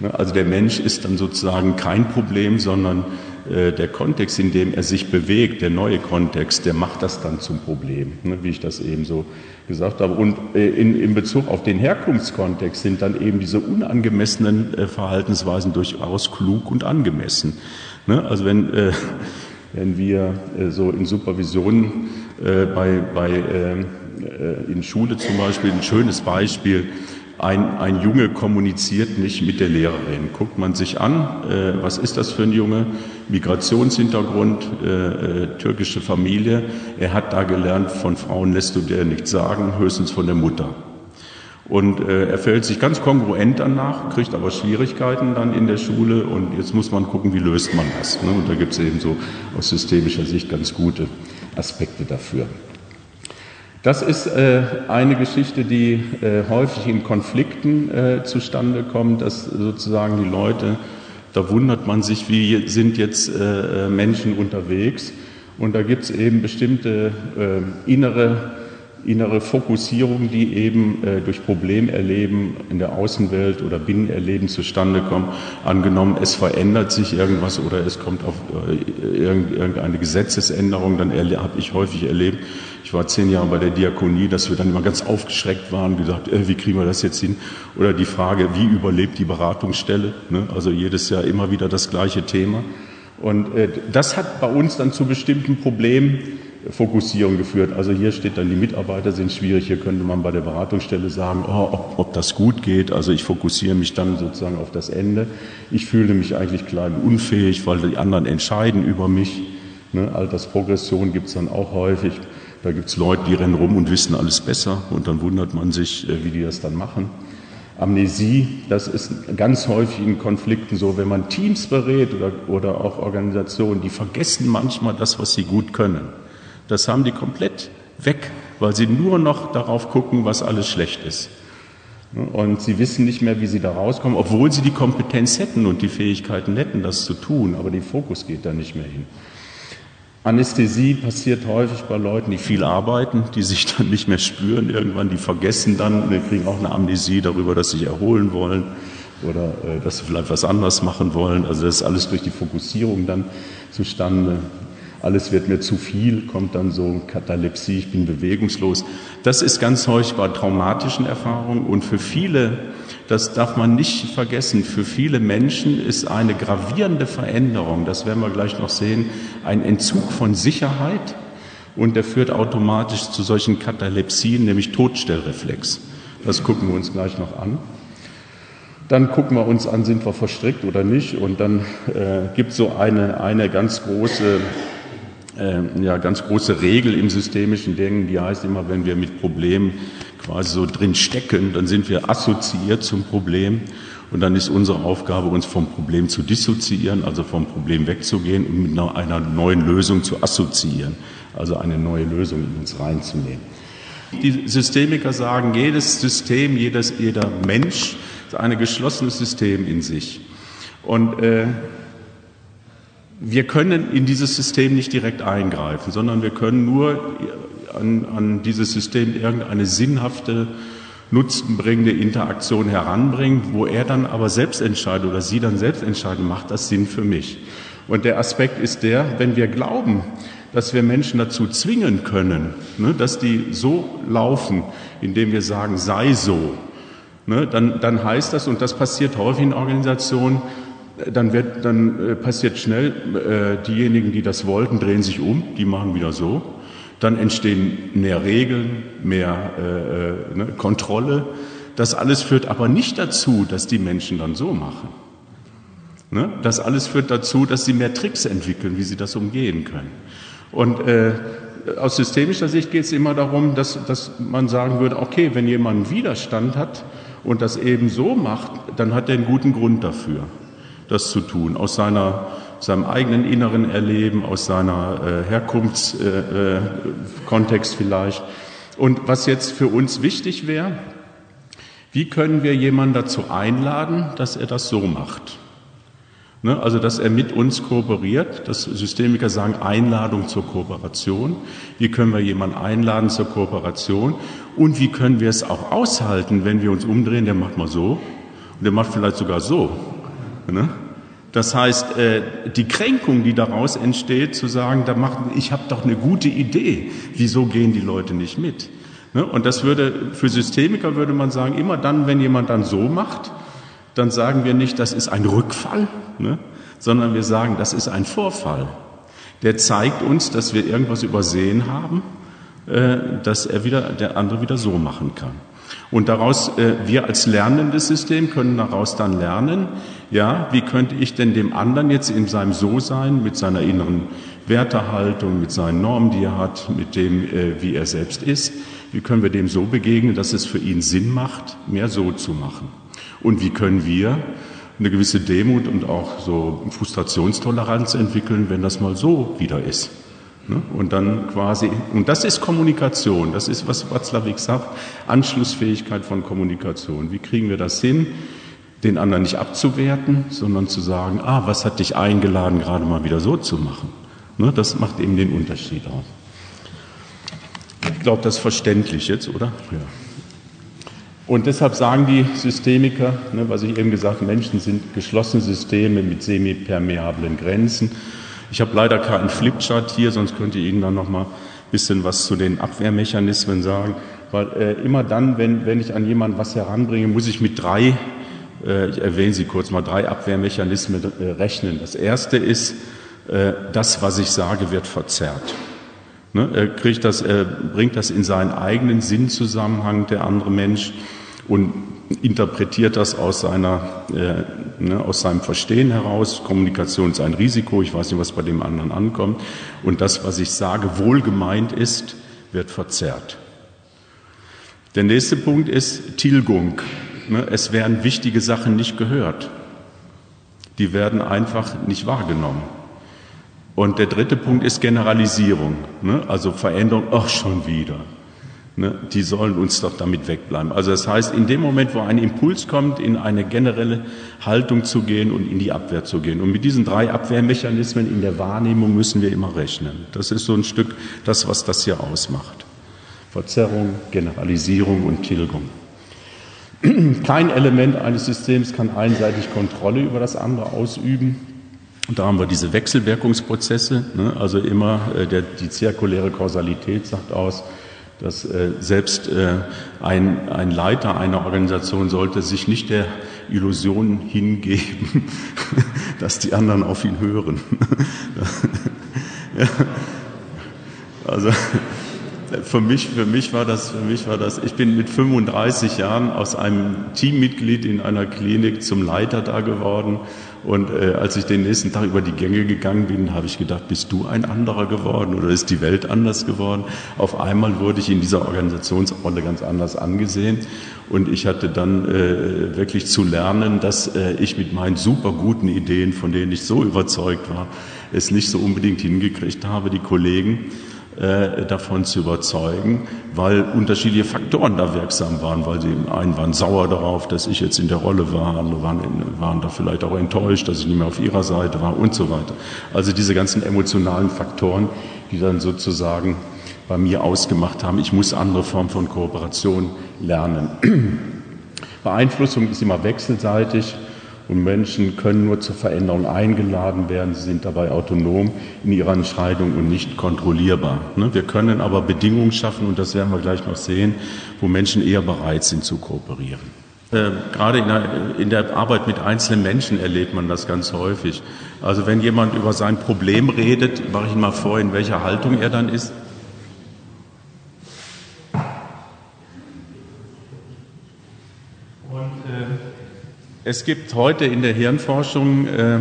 Speaker 1: Ne, also der Mensch ist dann sozusagen kein Problem, sondern der Kontext, in dem er sich bewegt, der neue Kontext, der macht das dann zum Problem, ne, wie ich das eben so gesagt habe. Und äh, in, in Bezug auf den Herkunftskontext sind dann eben diese unangemessenen äh, Verhaltensweisen durchaus klug und angemessen. Ne, also wenn, wenn wir so in Supervisionen bei, bei in Schule zum Beispiel ein schönes Beispiel, ein, ein Junge kommuniziert nicht mit der Lehrerin. Guckt man sich an, äh, was ist das für ein Junge? Migrationshintergrund, äh, äh, türkische Familie. Er hat da gelernt, von Frauen lässt du dir nichts sagen, höchstens von der Mutter. Und äh, er fällt sich ganz kongruent danach, kriegt aber Schwierigkeiten dann in der Schule und jetzt muss man gucken, wie löst man das. Ne? Und da gibt es eben so aus systemischer Sicht ganz gute Aspekte dafür. Das ist äh, eine Geschichte, die äh, häufig in Konflikten äh, zustande kommt, dass sozusagen die Leute, da wundert man sich, wie sind jetzt äh, äh, Menschen unterwegs. Und da gibt es eben bestimmte äh, innere innere Fokussierung, die eben durch Problemerleben in der Außenwelt oder Binnenerleben zustande kommt. Angenommen, es verändert sich irgendwas oder es kommt auf irgendeine Gesetzesänderung, dann habe ich häufig erlebt, ich war zehn Jahre bei der Diakonie, dass wir dann immer ganz aufgeschreckt waren gesagt, äh, wie kriegen wir das jetzt hin? Oder die Frage, wie überlebt die Beratungsstelle? Ne? Also jedes Jahr immer wieder das gleiche Thema. Und äh, das hat bei uns dann zu bestimmten Problemen Fokussierung geführt. Also hier steht dann, die Mitarbeiter sind schwierig. Hier könnte man bei der Beratungsstelle sagen, oh, ob, ob, das gut geht. Also ich fokussiere mich dann sozusagen auf das Ende. Ich fühle mich eigentlich klein unfähig, weil die anderen entscheiden über mich. Ne? Altersprogression gibt es dann auch häufig. Da gibt es Leute, die rennen rum und wissen alles besser. Und dann wundert man sich, äh, wie die das dann machen. Amnesie, das ist ganz häufig in Konflikten so, wenn man Teams berät oder, oder auch Organisationen, die vergessen manchmal das, was sie gut können. Das haben die komplett weg, weil sie nur noch darauf gucken, was alles schlecht ist. Und sie wissen nicht mehr, wie sie da rauskommen, obwohl sie die Kompetenz hätten und die Fähigkeiten hätten, das zu tun, aber der Fokus geht da nicht mehr hin. Anästhesie passiert häufig bei Leuten, die viel arbeiten, die sich dann nicht mehr spüren irgendwann, die vergessen dann, die kriegen auch eine Amnesie darüber, dass sie sich erholen wollen oder äh, dass sie vielleicht was anderes machen wollen. Also das ist alles durch die Fokussierung dann zustande alles wird mir zu viel, kommt dann so Katalepsie, ich bin bewegungslos. Das ist ganz häufig bei traumatischen Erfahrungen und für viele, das darf man nicht vergessen, für viele Menschen ist eine gravierende Veränderung, das werden wir gleich noch sehen, ein Entzug von Sicherheit und der führt automatisch zu solchen Katalepsien, nämlich Todstellreflex. Das gucken wir uns gleich noch an. Dann gucken wir uns an, sind wir verstrickt oder nicht. Und dann äh, gibt es so eine, eine ganz große äh, ja, ganz große Regel im systemischen Denken, die heißt immer, wenn wir mit Problemen quasi so drin stecken, dann sind wir assoziiert zum Problem und dann ist unsere Aufgabe, uns vom Problem zu dissoziieren, also vom Problem wegzugehen und mit einer neuen Lösung zu assoziieren, also eine neue Lösung in uns reinzunehmen. Die Systemiker sagen, jedes System, jedes, jeder Mensch ist ein geschlossenes System in sich. Und äh, wir können in dieses System nicht direkt eingreifen, sondern wir können nur an, an dieses System irgendeine sinnhafte, nutzenbringende Interaktion heranbringen, wo er dann aber selbst entscheidet oder sie dann selbst entscheiden, macht das Sinn für mich. Und der Aspekt ist der, wenn wir glauben, dass wir Menschen dazu zwingen können, ne, dass die so laufen, indem wir sagen, sei so, ne, dann, dann heißt das, und das passiert häufig in Organisationen, dann, wird, dann äh, passiert schnell, äh, diejenigen, die das wollten, drehen sich um, die machen wieder so. Dann entstehen mehr Regeln, mehr äh, äh, ne, Kontrolle. Das alles führt aber nicht dazu, dass die Menschen dann so machen. Ne? Das alles führt dazu, dass sie mehr Tricks entwickeln, wie sie das umgehen können. Und äh, aus systemischer Sicht geht es immer darum, dass, dass man sagen würde, okay, wenn jemand Widerstand hat und das eben so macht, dann hat er einen guten Grund dafür, das zu tun, aus seiner, seinem eigenen inneren Erleben, aus seiner äh, Herkunftskontext äh, äh, vielleicht. Und was jetzt für uns wichtig wäre, wie können wir jemanden dazu einladen, dass er das so macht? Ne, also, dass er mit uns kooperiert. Das Systemiker sagen Einladung zur Kooperation. Wie können wir jemanden einladen zur Kooperation? Und wie können wir es auch aushalten, wenn wir uns umdrehen, der macht mal so und der macht vielleicht sogar so. Ne? Das heißt, äh, die Kränkung, die daraus entsteht, zu sagen, da macht, ich habe doch eine gute Idee, wieso gehen die Leute nicht mit? Ne? Und das würde, für Systemiker würde man sagen, immer dann, wenn jemand dann so macht, dann sagen wir nicht, das ist ein Rückfall, ne, sondern wir sagen, das ist ein Vorfall. Der zeigt uns, dass wir irgendwas übersehen haben, äh, dass er wieder, der andere wieder so machen kann. Und daraus, äh, wir als lernendes System können daraus dann lernen, ja, wie könnte ich denn dem anderen jetzt in seinem So-Sein, mit seiner inneren Wertehaltung, mit seinen Normen, die er hat, mit dem, äh, wie er selbst ist, wie können wir dem so begegnen, dass es für ihn Sinn macht, mehr so zu machen? Und wie können wir eine gewisse Demut und auch so Frustrationstoleranz entwickeln, wenn das mal so wieder ist? Ne? Und dann quasi, und das ist Kommunikation, das ist, was Watzlawick sagt, Anschlussfähigkeit von Kommunikation. Wie kriegen wir das hin, den anderen nicht abzuwerten, sondern zu sagen, ah, was hat dich eingeladen, gerade mal wieder so zu machen? Ne? Das macht eben den Unterschied aus. Ich glaube, das ist verständlich jetzt, oder? Ja. Und deshalb sagen die Systemiker, ne, was ich eben gesagt habe, Menschen sind geschlossene Systeme mit semipermeablen Grenzen. Ich habe leider keinen Flipchart hier, sonst könnte ich Ihnen dann noch mal ein bisschen was zu den Abwehrmechanismen sagen. Weil äh, immer dann, wenn, wenn ich an jemanden was heranbringe, muss ich mit drei, ich erwähne sie kurz mal, drei Abwehrmechanismen äh, rechnen. Das erste ist, äh, das, was ich sage, wird verzerrt. Ne, er kriegt das, er bringt das in seinen eigenen Sinnzusammenhang, der andere Mensch und interpretiert das aus, seiner, äh, ne, aus seinem Verstehen heraus. Kommunikation ist ein Risiko, ich weiß nicht, was bei dem anderen ankommt. Und das, was ich sage, wohlgemeint ist, wird verzerrt. Der nächste Punkt ist Tilgung. Ne, es werden wichtige Sachen nicht gehört. Die werden einfach nicht wahrgenommen. Und der dritte Punkt ist Generalisierung, ne, also Veränderung, ach schon wieder. Ne, die sollen uns doch damit wegbleiben. Also das heißt, in dem Moment, wo ein Impuls kommt, in eine generelle Haltung zu gehen und in die Abwehr zu gehen. Und mit diesen drei Abwehrmechanismen in der Wahrnehmung müssen wir immer rechnen. Das ist so ein Stück das, was das hier ausmacht. Verzerrung, Generalisierung und Tilgung. [clears throat] Kein Element eines Systems kann einseitig Kontrolle über das andere ausüben. Und da haben wir diese Wechselwirkungsprozesse. Ne? Also immer äh, der, die zirkuläre Kausalität sagt aus, dass äh, selbst äh, ein, ein Leiter einer Organisation sollte sich nicht der Illusion hingeben, [laughs] dass die anderen auf ihn hören. [laughs] ja. Also für mich, für mich war das, für mich war das, ich bin mit 35 Jahren aus einem Teammitglied in einer Klinik zum Leiter da geworden und äh, als ich den nächsten Tag über die Gänge gegangen bin, habe ich gedacht, bist du ein anderer geworden oder ist die Welt anders geworden? Auf einmal wurde ich in dieser Organisationsrolle ganz anders angesehen. Und ich hatte dann äh, wirklich zu lernen, dass äh, ich mit meinen super guten Ideen, von denen ich so überzeugt war, es nicht so unbedingt hingekriegt habe, die Kollegen äh, davon zu überzeugen, weil unterschiedliche Faktoren da wirksam waren, weil die einen waren sauer darauf, dass ich jetzt in der Rolle war, andere waren, waren da vielleicht auch enttäuscht, dass ich nicht mehr auf ihrer Seite war und so weiter. Also diese ganzen emotionalen Faktoren, die dann sozusagen bei mir ausgemacht haben, ich muss andere Formen von Kooperation lernen. [clears throat] Beeinflussung ist immer wechselseitig. Und Menschen können nur zur Veränderung eingeladen werden. Sie sind dabei autonom in ihrer Entscheidung und nicht kontrollierbar. Ne? Wir können aber Bedingungen schaffen, und das werden wir gleich noch sehen, wo Menschen eher bereit sind zu kooperieren. Äh, gerade in der, Arbeit mit einzelnen Menschen erlebt man das ganz häufig. Also wenn jemand über sein Problem redet, mache ich mal vor, in welcher Haltung er dann ist. Es gibt heute in der Hirnforschung äh,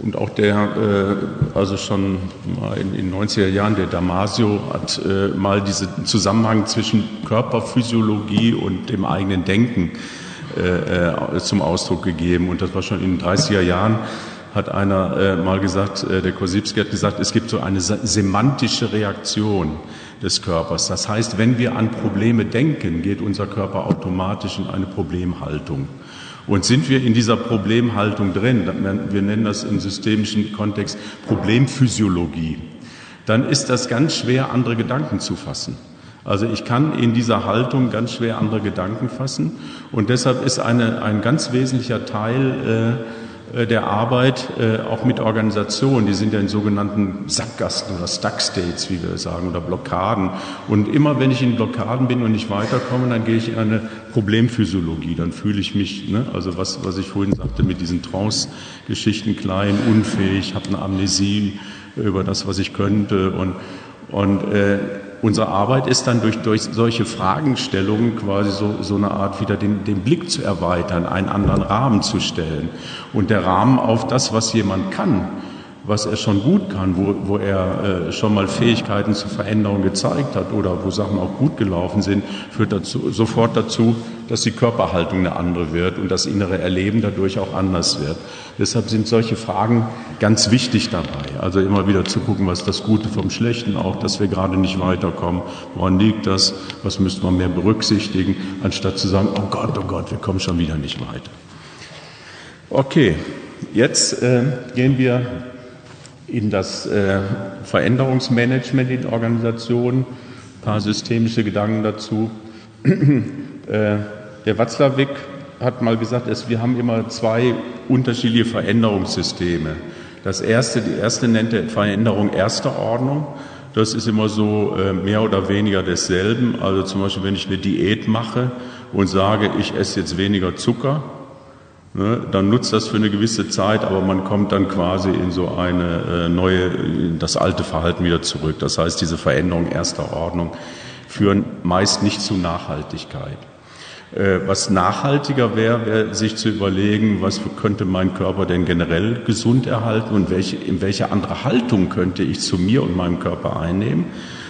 Speaker 1: und auch der, äh, also schon in den 90er Jahren, der Damasio hat äh, mal diesen Zusammenhang zwischen Körperphysiologie und dem eigenen Denken äh, zum Ausdruck gegeben. Und das war schon in den 30er Jahren, hat einer mal gesagt, der Korsibski hat gesagt, es gibt so eine semantische Reaktion des Körpers. Das heißt, wenn wir an Probleme denken, geht unser Körper automatisch in eine Problemhaltung. Und sind wir in dieser Problemhaltung drin, wir nennen das im systemischen Kontext Problemphysiologie, dann ist das ganz schwer, andere Gedanken zu fassen. Also ich kann in dieser Haltung ganz schwer andere Gedanken fassen. Und deshalb ist eine, ein ganz wesentlicher Teil äh, der Arbeit, äh, auch mit Organisationen, die sind ja in sogenannten Sackgassen oder Stuck-States, wie wir sagen, oder Blockaden. Und immer wenn ich in Blockaden bin und nicht weiterkomme, dann gehe ich in eine Problemphysiologie. Dann fühle ich mich, ne, also was, was ich vorhin sagte, mit diesen Trance-Geschichten klein, unfähig, habe eine Amnesie über das, was ich könnte und, und äh, unsere Arbeit ist dann durch, durch solche Fragestellungen quasi so, so eine Art wieder den, den Blick zu erweitern, einen anderen Rahmen zu stellen. Und der Rahmen auf das, was jemand kann, was er schon gut kann, wo, wo er äh, schon mal Fähigkeiten zur Veränderung gezeigt hat oder wo Sachen auch gut gelaufen sind, führt dazu, sofort dazu, dass die Körperhaltung eine andere wird und das innere Erleben dadurch auch anders wird. Deshalb sind solche Fragen ganz wichtig dabei. Also immer wieder zu gucken, was das Gute vom Schlechten, auch dass wir gerade nicht weiterkommen. Woran liegt das? Was müsste man mehr berücksichtigen, anstatt zu sagen, oh Gott, oh Gott, wir kommen schon wieder nicht weiter. Okay, jetzt äh, gehen wir in das äh, Veränderungsmanagement in Organisationen, ein paar systemische Gedanken dazu. [clears throat] äh, der Watzlawick hat mal gesagt, dass wir haben immer zwei unterschiedliche Veränderungssysteme. Das erste, die erste nennt er Veränderung erster Ordnung. Das ist immer so äh, mehr oder weniger desselben. Also zum Beispiel, wenn ich eine Diät mache und sage, ich esse jetzt weniger Zucker, Ne, dann nutzt das für eine gewisse Zeit, aber man kommt dann quasi in so eine äh, neue, das alte Verhalten wieder zurück. Das heißt, diese Veränderungen erster Ordnung führen meist nicht zu Nachhaltigkeit. Äh, was nachhaltiger wäre, wäre sich zu überlegen, was könnte mein Körper denn generell gesund erhalten und welche, in welche andere Haltung könnte ich zu mir und meinem Körper einnehmen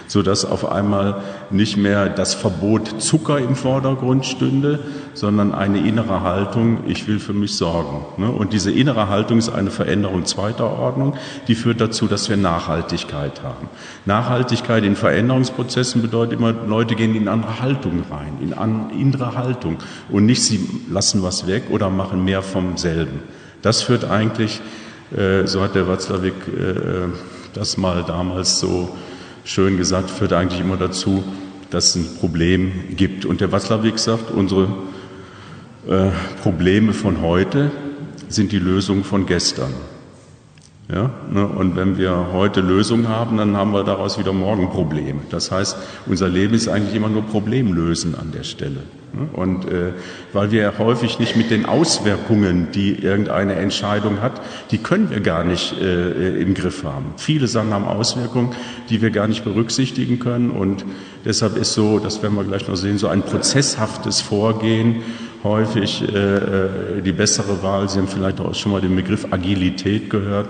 Speaker 1: sodass auf einmal nicht mehr das Verbot Zucker im Vordergrund stünde, sondern eine innere Haltung, ich will für mich sorgen. Ne? Und diese innere Haltung ist eine Veränderung zweiter Ordnung, die führt dazu, dass wir Nachhaltigkeit haben. Nachhaltigkeit in Veränderungsprozessen bedeutet immer, Leute gehen in andere Haltung rein, in andere Haltung und nicht sie lassen was weg oder machen mehr vom selben. Das führt eigentlich, äh, so hat der Watzlawick äh, das mal damals so schön gesagt, führt eigentlich immer dazu, dass es ein Problem gibt. Und der Watzlawick sagt, unsere äh, Probleme von heute sind die Lösungen von gestern. Ja, ne, und wenn wir heute Lösungen haben, dann haben wir daraus wieder morgen Probleme. Das heißt, unser Leben ist eigentlich immer nur Problemlösen an der Stelle. Ne? Und äh, weil wir häufig nicht mit den Auswirkungen, die irgendeine Entscheidung hat, die können wir gar nicht äh, im Griff haben. Viele Sachen haben Auswirkungen, die wir gar nicht berücksichtigen können. Und deshalb ist so, das werden wir gleich noch sehen, so ein prozesshaftes Vorgehen häufig äh, äh, die bessere Wahl. Sie haben vielleicht auch schon mal den Begriff Agilität gehört,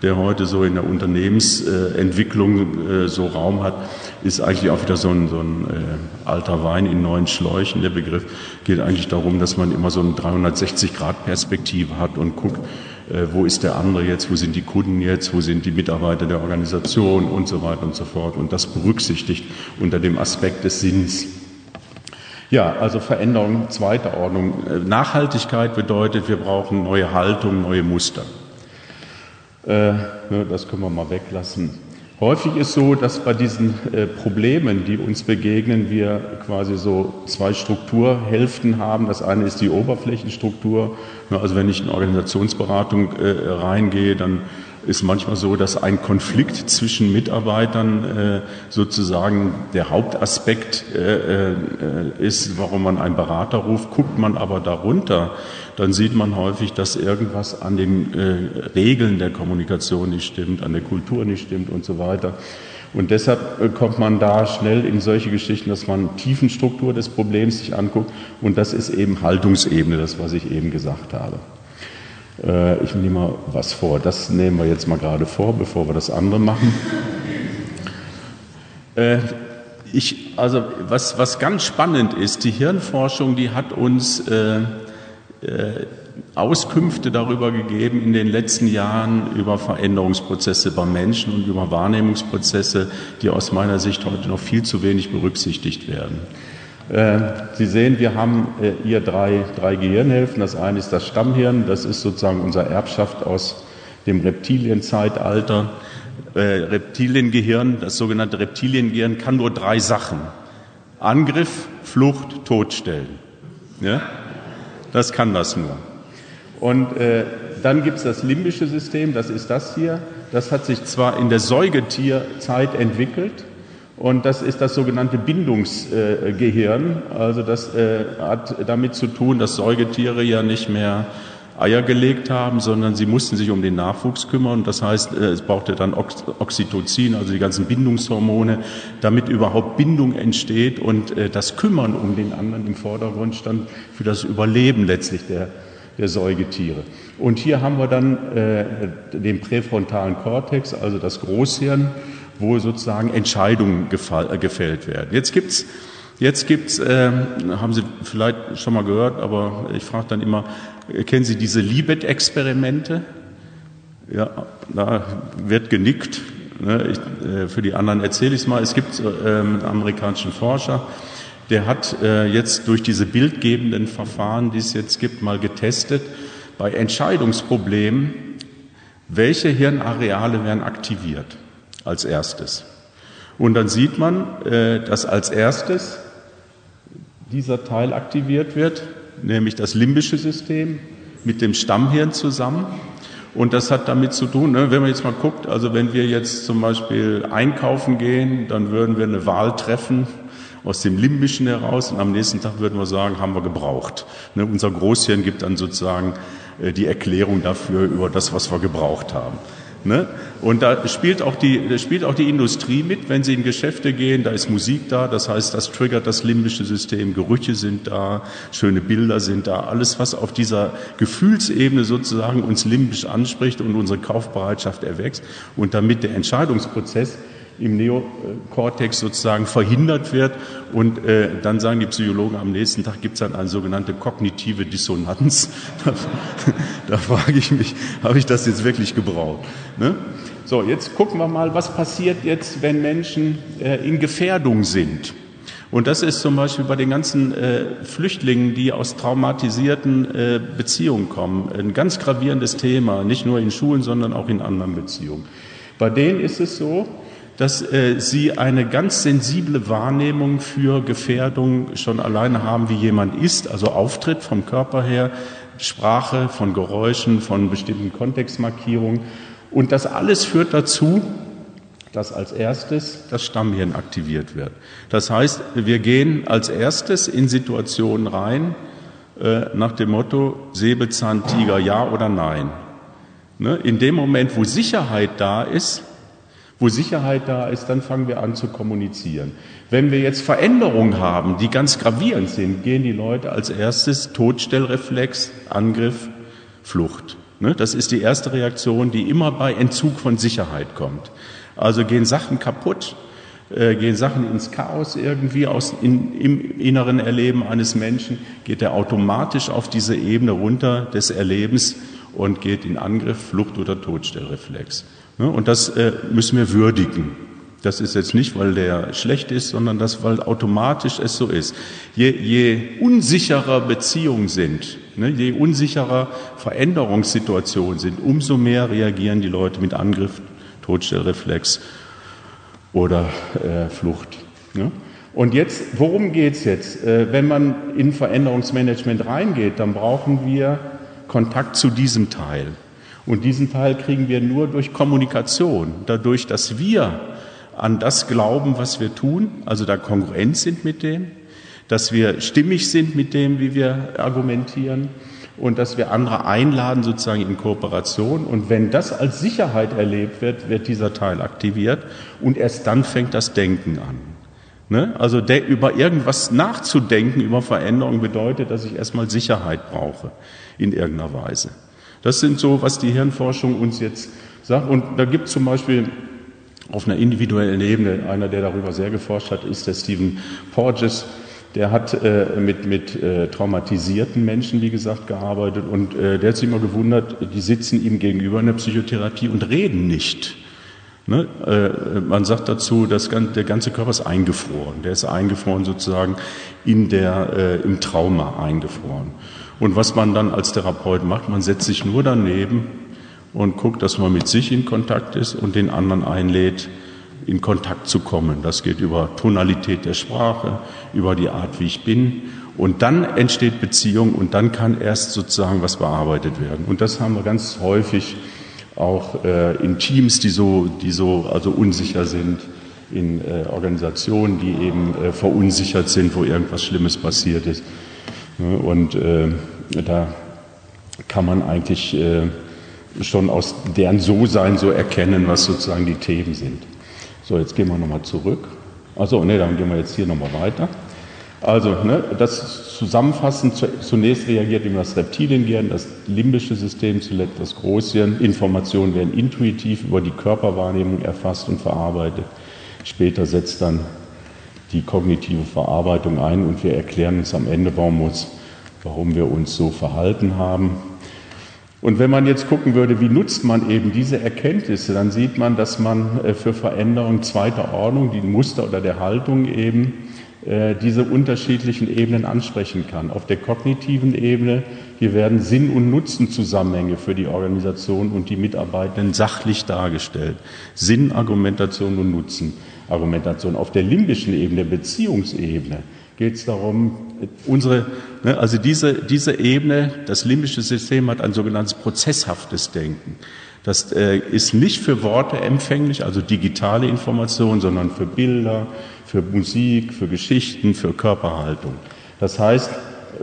Speaker 1: der heute so in der Unternehmensentwicklung äh, so Raum hat, ist eigentlich auch wieder so ein, so ein äh, alter Wein in neuen Schläuchen. Der Begriff geht eigentlich darum, dass man immer so eine 360-Grad-Perspektive hat und guckt, äh, wo ist der andere jetzt, wo sind die Kunden jetzt, wo sind die Mitarbeiter der Organisation und so weiter und so fort. Und das berücksichtigt unter dem Aspekt des Sinns. Ja, also Veränderung zweiter Ordnung. Äh, Nachhaltigkeit bedeutet, wir brauchen neue Haltung, neue Muster. Äh, ne, das können wir mal weglassen. Häufig ist so, dass bei diesen äh, Problemen, die uns begegnen, wir quasi so zwei Strukturhälften haben. Das eine ist die Oberflächenstruktur. Ne, also wenn ich in Organisationsberatung reingehe, dann ist manchmal so, dass ein Konflikt zwischen Mitarbeitern äh, sozusagen der Hauptaspekt äh, äh, ist, warum man einen Berater ruft. Guckt man aber darunter, dann sieht man häufig, dass irgendwas an den Regeln der Kommunikation nicht stimmt, an der Kultur nicht stimmt und so weiter. Und deshalb kommt man da schnell in solche Geschichten, dass man Tiefenstruktur des Problems sich anguckt. Und das ist eben Haltungsebene, das, was ich eben gesagt habe. Äh, ich nehme mal was vor. Das nehmen wir jetzt mal gerade vor, bevor wir das andere machen. Äh, ich, also was, was ganz spannend ist, die Hirnforschung, die hat uns äh, äh, Auskünfte darüber gegeben in den letzten Jahren über Veränderungsprozesse beim Menschen und über Wahrnehmungsprozesse, die aus meiner Sicht heute noch viel zu wenig berücksichtigt werden. Äh, Sie sehen, wir haben äh, hier drei, drei Gehirnhälften. Das eine ist das Stammhirn, das ist sozusagen unsere Erbschaft aus dem Reptilienzeitalter. Äh, Reptiliengehirn, das sogenannte Reptiliengehirn, kann nur drei Sachen. Angriff, Flucht, Todstellen. Ja? Das kann das nur. Und äh, dann gibt es das limbische System, das ist das hier. Das hat sich zwar in der Säugetierzeit entwickelt und das ist das sogenannte Bindungsgehirn. Also das äh, hat damit zu tun, dass Säugetiere ja nicht mehr Eier gelegt haben, sondern sie mussten sich um den Nachwuchs kümmern. Das heißt, äh, es brauchte dann Oxytocin, also die ganzen Bindungshormone, damit überhaupt Bindung entsteht und äh, das Kümmern um den anderen im Vordergrund stand für das Überleben letztlich der, der Säugetiere. Und hier haben wir dann den präfrontalen Kortex, also das Großhirn, wo sozusagen Entscheidungen äh, gefällt werden. Jetzt gibt's Jetzt gibt's, äh, haben Sie vielleicht schon mal gehört, aber ich frage dann immer, kennen Sie diese Libet-Experimente? Ja, da wird genickt. Ne? Ich, äh, für die anderen erzähle ich es mal. Es gibt äh, einen amerikanischen Forscher, der hat äh, jetzt durch diese bildgebenden Verfahren, die es jetzt gibt, mal getestet, bei Entscheidungsproblemen, welche Hirnareale werden aktiviert als erstes. Und dann sieht man, äh, dass als erstes dieser Teil aktiviert wird, nämlich das limbische System mit dem Stammhirn zusammen. Und das hat damit zu tun, ne, wenn man jetzt mal guckt, also wenn wir jetzt zum Beispiel einkaufen gehen, dann würden wir eine Wahl treffen aus dem Limbischen heraus und am nächsten Tag würden wir sagen, haben wir gebraucht. Ne, unser Großhirn gibt dann sozusagen äh, die Erklärung dafür über das, was wir gebraucht haben. Ne? Und da spielt, auch die, da spielt auch die Industrie mit, wenn sie in Geschäfte gehen, da ist Musik da, das heißt, das triggert das limbische System, Gerüche sind da, schöne Bilder sind da, alles, was auf dieser Gefühlsebene sozusagen uns limbisch anspricht und unsere Kaufbereitschaft erwächst. Und damit der Entscheidungsprozess im Neokortex sozusagen verhindert wird. Und äh, dann sagen die Psychologen, am nächsten Tag gibt es dann eine sogenannte kognitive Dissonanz. [laughs] Da, da frage ich mich, habe ich das jetzt wirklich gebraucht? Ne? So, jetzt gucken wir mal, was passiert jetzt, wenn Menschen äh, in Gefährdung sind. Und das ist zum Beispiel bei den ganzen äh, Flüchtlingen, die aus traumatisierten äh, Beziehungen kommen, ein ganz gravierendes Thema, nicht nur in Schulen, sondern auch in anderen Beziehungen. Bei denen ist es so, dass äh, sie eine ganz sensible Wahrnehmung für Gefährdung schon alleine haben, wie jemand ist, also Auftritt vom Körper her, Sprache, von Geräuschen, von bestimmten Kontextmarkierungen. Und das alles führt dazu, dass als erstes das Stammhirn aktiviert wird. Das heißt, wir gehen als erstes in Situationen rein äh, nach dem Motto Säbelzahntiger ja oder nein. Ne? In dem Moment, wo Sicherheit da ist, wo Sicherheit da ist, dann fangen wir an zu kommunizieren. Wenn wir jetzt Veränderungen haben, die ganz gravierend sind, gehen die Leute als erstes Todstellreflex, Angriff, Flucht. Ne? Das ist die erste Reaktion, die immer bei Entzug von Sicherheit kommt. Also gehen Sachen kaputt, äh, gehen Sachen ins Chaos irgendwie aus in, im inneren Erleben eines Menschen, geht er automatisch auf diese Ebene runter des Erlebens und geht in Angriff, Flucht oder Todstellreflex. Ne? Und das äh, müssen wir würdigen. Das ist jetzt nicht, weil der schlecht ist, sondern das, weil automatisch es so ist. Je, je unsicherer Beziehungen sind, ne, je unsicherer Veränderungssituationen sind, umso mehr reagieren die Leute mit Angriff, Todstellreflex oder äh, Flucht. Ne? Und jetzt, worum geht's jetzt? Äh, wenn man in Veränderungsmanagement reingeht, dann brauchen wir Kontakt zu diesem Teil. Und diesen Teil kriegen wir nur durch Kommunikation, dadurch, dass wir an das glauben, was wir tun, also da kongruent sind mit dem, dass wir stimmig sind mit dem, wie wir argumentieren und dass wir andere einladen sozusagen in Kooperation. Und wenn das als Sicherheit erlebt wird, wird dieser Teil aktiviert und erst dann fängt das Denken an. Ne? Also über irgendwas nachzudenken, über Veränderung bedeutet, dass ich erstmal Sicherheit brauche in irgendeiner Weise. Das sind so, was die Hirnforschung uns jetzt sagt. Und da gibt es zum Beispiel auf einer individuellen Ebene, einer, der darüber sehr geforscht hat, ist der Stephen Porges. Der hat äh, mit, mit äh, traumatisierten Menschen, wie gesagt, gearbeitet und äh, der hat sich immer gewundert, die sitzen ihm gegenüber in der Psychotherapie und reden nicht. Ne? Äh, man sagt dazu, dass der ganze Körper ist eingefroren. Der ist eingefroren sozusagen in der, äh, im Trauma eingefroren. Und was man dann als Therapeut macht, man setzt sich nur daneben und guckt, dass man mit sich in Kontakt ist und den anderen einlädt, in Kontakt zu kommen. Das geht über Tonalität der Sprache, über die Art, wie ich bin. Und dann entsteht Beziehung und dann kann erst sozusagen was bearbeitet werden. Und das haben wir ganz häufig auch äh, in Teams, die so, die so also unsicher sind, in äh, Organisationen, die eben äh, verunsichert sind, wo irgendwas Schlimmes passiert ist. Ne? Und äh, da kann man eigentlich äh, schon aus deren So-Sein so erkennen, was sozusagen die Themen sind. So, jetzt gehen wir nochmal zurück. Also, ne, dann gehen wir jetzt hier nochmal weiter. Also, ne, das zusammenfassend, zunächst reagiert immer das Reptiliengehirn, das limbische System, zuletzt das Großhirn. Informationen werden intuitiv über die Körperwahrnehmung erfasst und verarbeitet. Später setzt dann die kognitive Verarbeitung ein und wir erklären uns am Ende, warum, uns, warum wir uns so verhalten haben. Und wenn man jetzt gucken würde, wie nutzt man eben diese Erkenntnisse, dann sieht man, dass man äh, für Veränderungen zweiter Ordnung, die Muster oder der Haltung eben, äh, diese unterschiedlichen Ebenen ansprechen kann. Auf der kognitiven Ebene, hier werden Sinn- und Nutzenzusammenhänge für die Organisation und die Mitarbeitenden sachlich dargestellt. Sinn, Argumentation und Nutzenargumentation. Auf der limbischen Ebene, Beziehungsebene, geht es darum, unsere, ne, also diese, diese Ebene, das limbische System hat ein sogenanntes prozesshaftes Denken. Das äh, ist nicht für Worte empfänglich, also digitale Information, sondern für Bilder, für Musik, für Geschichten, für Körperhaltung. Das heißt,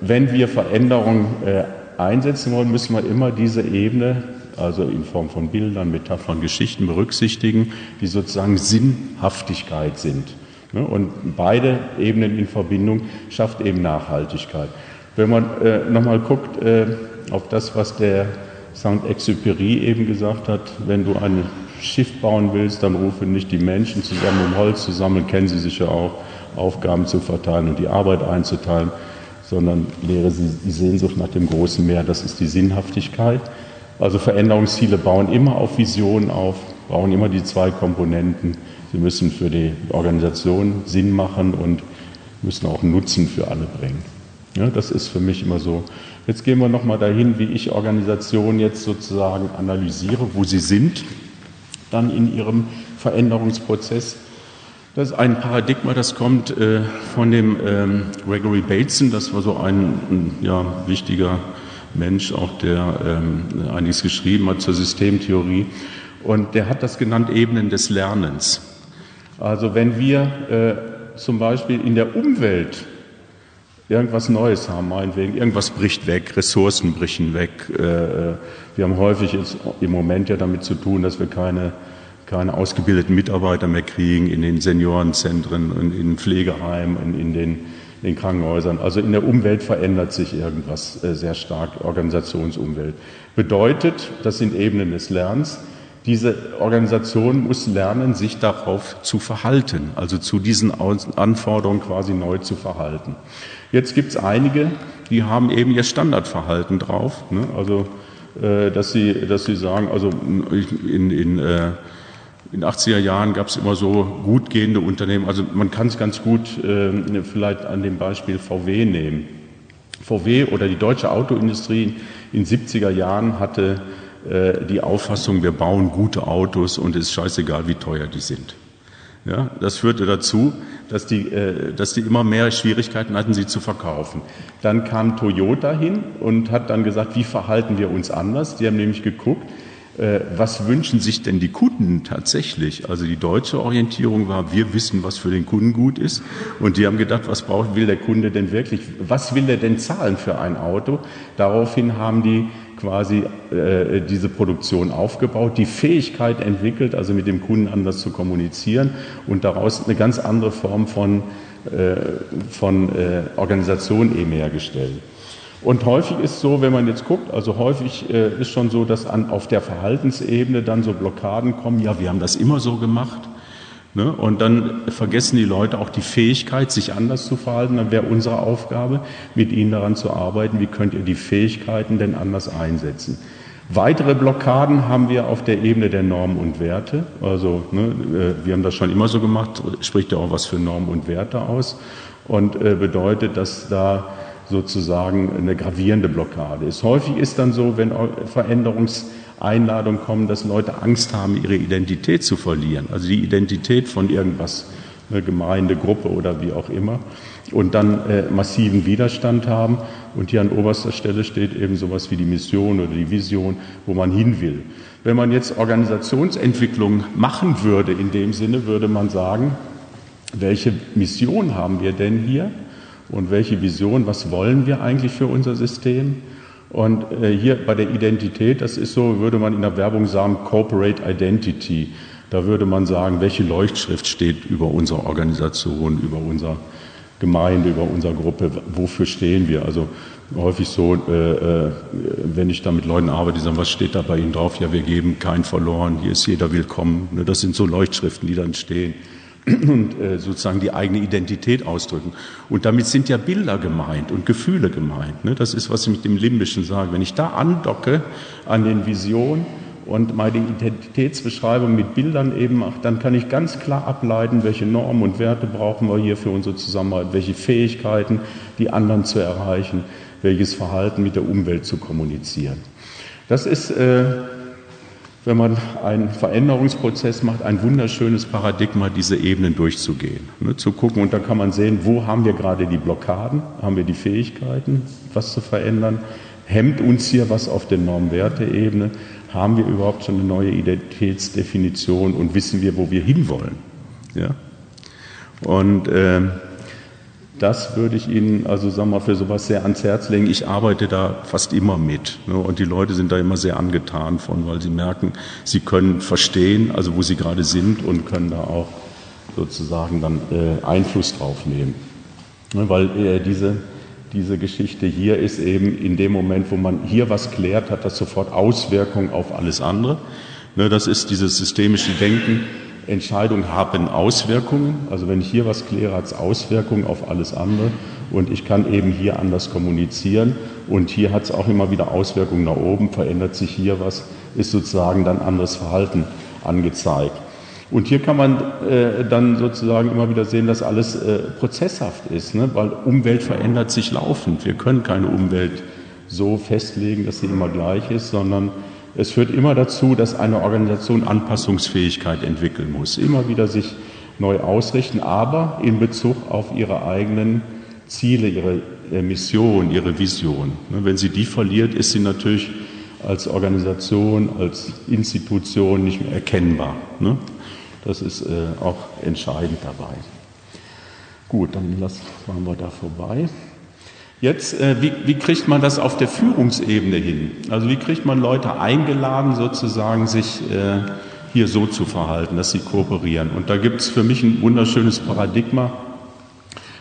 Speaker 1: wenn wir Veränderungen äh, einsetzen wollen, müssen wir immer diese Ebene, also in Form von Bildern, Metaphern, Geschichten berücksichtigen, die sozusagen Sinnhaftigkeit sind. Ne? Und beide Ebenen in Verbindung schafft eben Nachhaltigkeit. Wenn man äh, nochmal guckt äh, auf das, was der Saint-Exupéry eben gesagt hat, wenn du ein Schiff bauen willst, dann rufe nicht die Menschen zusammen, um Holz zu sammeln, kennen sie sich ja auch, Aufgaben zu verteilen und die Arbeit einzuteilen, sondern lehre sie die Sehnsucht nach dem großen Meer, das ist die Sinnhaftigkeit. Also Veränderungsziele bauen immer auf Visionen auf, brauchen immer die zwei Komponenten Sie müssen für die Organisation Sinn machen und müssen auch Nutzen für alle bringen. Ja, das ist für mich immer so. Jetzt gehen wir nochmal dahin, wie ich Organisationen jetzt sozusagen analysiere, wo sie sind, dann in ihrem Veränderungsprozess. Das ist ein Paradigma, das kommt äh, von dem ähm, Gregory Bateson, das war so ein, ein ja, wichtiger Mensch, auch der ähm, einiges geschrieben hat zur Systemtheorie. Und der hat das genannt Ebenen des Lernens. Also wenn wir äh, zum Beispiel in der Umwelt irgendwas Neues haben, meinetwegen, irgendwas bricht weg, Ressourcen brechen weg. Äh, äh, wir haben häufig jetzt im Moment ja damit zu tun, dass wir keine, keine ausgebildeten Mitarbeiter mehr kriegen in den Seniorenzentren und in Pflegeheimen und in den, in Krankenhäusern. Also in der Umwelt verändert sich irgendwas äh, sehr stark, Organisationsumwelt. Bedeutet, das sind Ebenen des Lernens, diese Organisation muss lernen, sich darauf zu verhalten, also zu diesen Anforderungen quasi neu zu verhalten. Jetzt gibt es einige, die haben eben ihr Standardverhalten drauf, ne? also äh, dass, sie, dass sie sagen, also in, in, äh, in 80er Jahren gab es immer so gut gehende Unternehmen, also man kann es ganz gut äh, vielleicht an dem Beispiel VW nehmen. VW oder die deutsche Autoindustrie in 70er Jahren hatte äh, die Auffassung, wir bauen gute Autos und es ist scheißegal, wie teuer die sind. Ja, das führte dazu, dass die, äh, dass die immer mehr Schwierigkeiten hatten, sie zu verkaufen. Dann kam Toyota hin und hat dann gesagt, wie verhalten wir uns anders? Die haben nämlich geguckt, was wünschen sich denn die Kunden tatsächlich? Also die deutsche Orientierung war, wir wissen, was für den Kunden gut ist. Und die haben gedacht, was braucht, will der Kunde denn wirklich? Was will er denn zahlen für ein Auto? Daraufhin haben die quasi äh, diese Produktion aufgebaut, die Fähigkeit entwickelt, also mit dem Kunden anders zu kommunizieren und daraus eine ganz andere Form von, äh, von äh, Organisation eben hergestellt. Und häufig ist so, wenn man jetzt guckt, also häufig äh, ist schon so, dass an, auf der Verhaltensebene dann so Blockaden kommen, ja, wir haben das immer so gemacht. Ne? Und dann vergessen die Leute auch die Fähigkeit, sich anders zu verhalten. Dann wäre unsere Aufgabe, mit ihnen daran zu arbeiten, wie könnt ihr die Fähigkeiten denn anders einsetzen. Weitere Blockaden haben wir auf der Ebene der Normen und Werte. Also ne, äh, wir haben das schon immer so gemacht, spricht ja auch was für Normen und Werte aus und äh, bedeutet, dass da sozusagen eine gravierende Blockade ist. Häufig ist dann so, wenn Veränderungseinladungen kommen, dass Leute Angst haben, ihre Identität zu verlieren, also die Identität von irgendwas, eine Gemeinde, Gruppe oder wie auch immer, und dann äh, massiven Widerstand haben. Und hier an oberster Stelle steht eben sowas wie die Mission oder die Vision, wo man hin will. Wenn man jetzt Organisationsentwicklung machen würde, in dem Sinne würde man sagen, welche Mission haben wir denn hier? Und welche Vision, was wollen wir eigentlich für unser System. Und äh, hier bei der Identität, das ist so, würde man in der Werbung sagen, Corporate Identity. Da würde man sagen, welche Leuchtschrift steht über unsere Organisation, über unsere Gemeinde, über unsere Gruppe, wofür stehen wir? Also häufig so, äh, äh, wenn ich da mit Leuten arbeite, die sagen, was steht da bei Ihnen drauf? Ja, wir geben keinen verloren, hier ist jeder willkommen. Ne, das sind so Leuchtschriften, die dann stehen [clears throat] und äh, sozusagen die eigene Identität ausdrücken. Und damit sind ja Bilder gemeint und Gefühle gemeint. Ne? Das ist, was ich mit dem Limbischen sage. Wenn ich da andocke an den Visionen und meine Identitätsbeschreibung mit Bildern eben mache, dann kann ich ganz klar ableiten, welche Normen und Werte brauchen wir hier für unsere Zusammenarbeit, welche Fähigkeiten, die anderen zu erreichen, welches Verhalten mit der Umwelt zu kommunizieren. Das ist äh, wenn man einen Veränderungsprozess macht, ein wunderschönes Paradigma, diese Ebenen durchzugehen, ne, zu gucken. Und da kann man sehen, wo haben wir gerade die Blockaden, haben wir die Fähigkeiten, was zu verändern, hemmt uns hier was auf der Normwerte-Ebene, haben wir überhaupt schon eine neue Identitätsdefinition und wissen wir, wo wir hinwollen. Ja? Und äh, das würde ich Ihnen also sagen wir mal für sowas sehr ans Herz legen. Ich arbeite da fast immer mit ne, und die Leute sind da immer sehr angetan von, weil sie merken, sie können verstehen, also wo sie gerade sind und können da auch sozusagen dann äh, Einfluss drauf nehmen, ne, weil äh, diese diese Geschichte hier ist eben in dem Moment, wo man hier was klärt, hat das sofort Auswirkungen auf alles andere. Ne, das ist dieses systemische Denken Entscheidungen haben Auswirkungen. Also wenn ich hier was kläre, hat es Auswirkungen auf alles andere. Und ich kann eben hier anders kommunizieren. Und hier hat es auch immer wieder Auswirkungen nach oben. Verändert sich hier was, ist sozusagen dann anderes Verhalten angezeigt. Und hier kann man äh, dann sozusagen immer wieder sehen, dass alles äh, prozesshaft ist, ne? weil Umwelt verändert sich laufend. Wir können keine Umwelt so festlegen, dass sie immer gleich ist, sondern es führt immer dazu, dass eine Organisation Anpassungsfähigkeit entwickeln muss, immer wieder sich neu ausrichten, aber in Bezug auf ihre eigenen Ziele, ihre äh, Mission, ihre Vision. Ne, wenn sie die verliert, ist sie natürlich als Organisation, als Institution nicht mehr erkennbar. Ne? Das ist äh, auch entscheidend dabei. Gut, dann lassen wir da vorbei. Jetzt, äh, wie, wie kriegt man das auf der Führungsebene hin? Also wie kriegt man Leute eingeladen, sozusagen sich äh, hier so zu verhalten, dass sie kooperieren? Und da gibt es für mich ein wunderschönes Paradigma,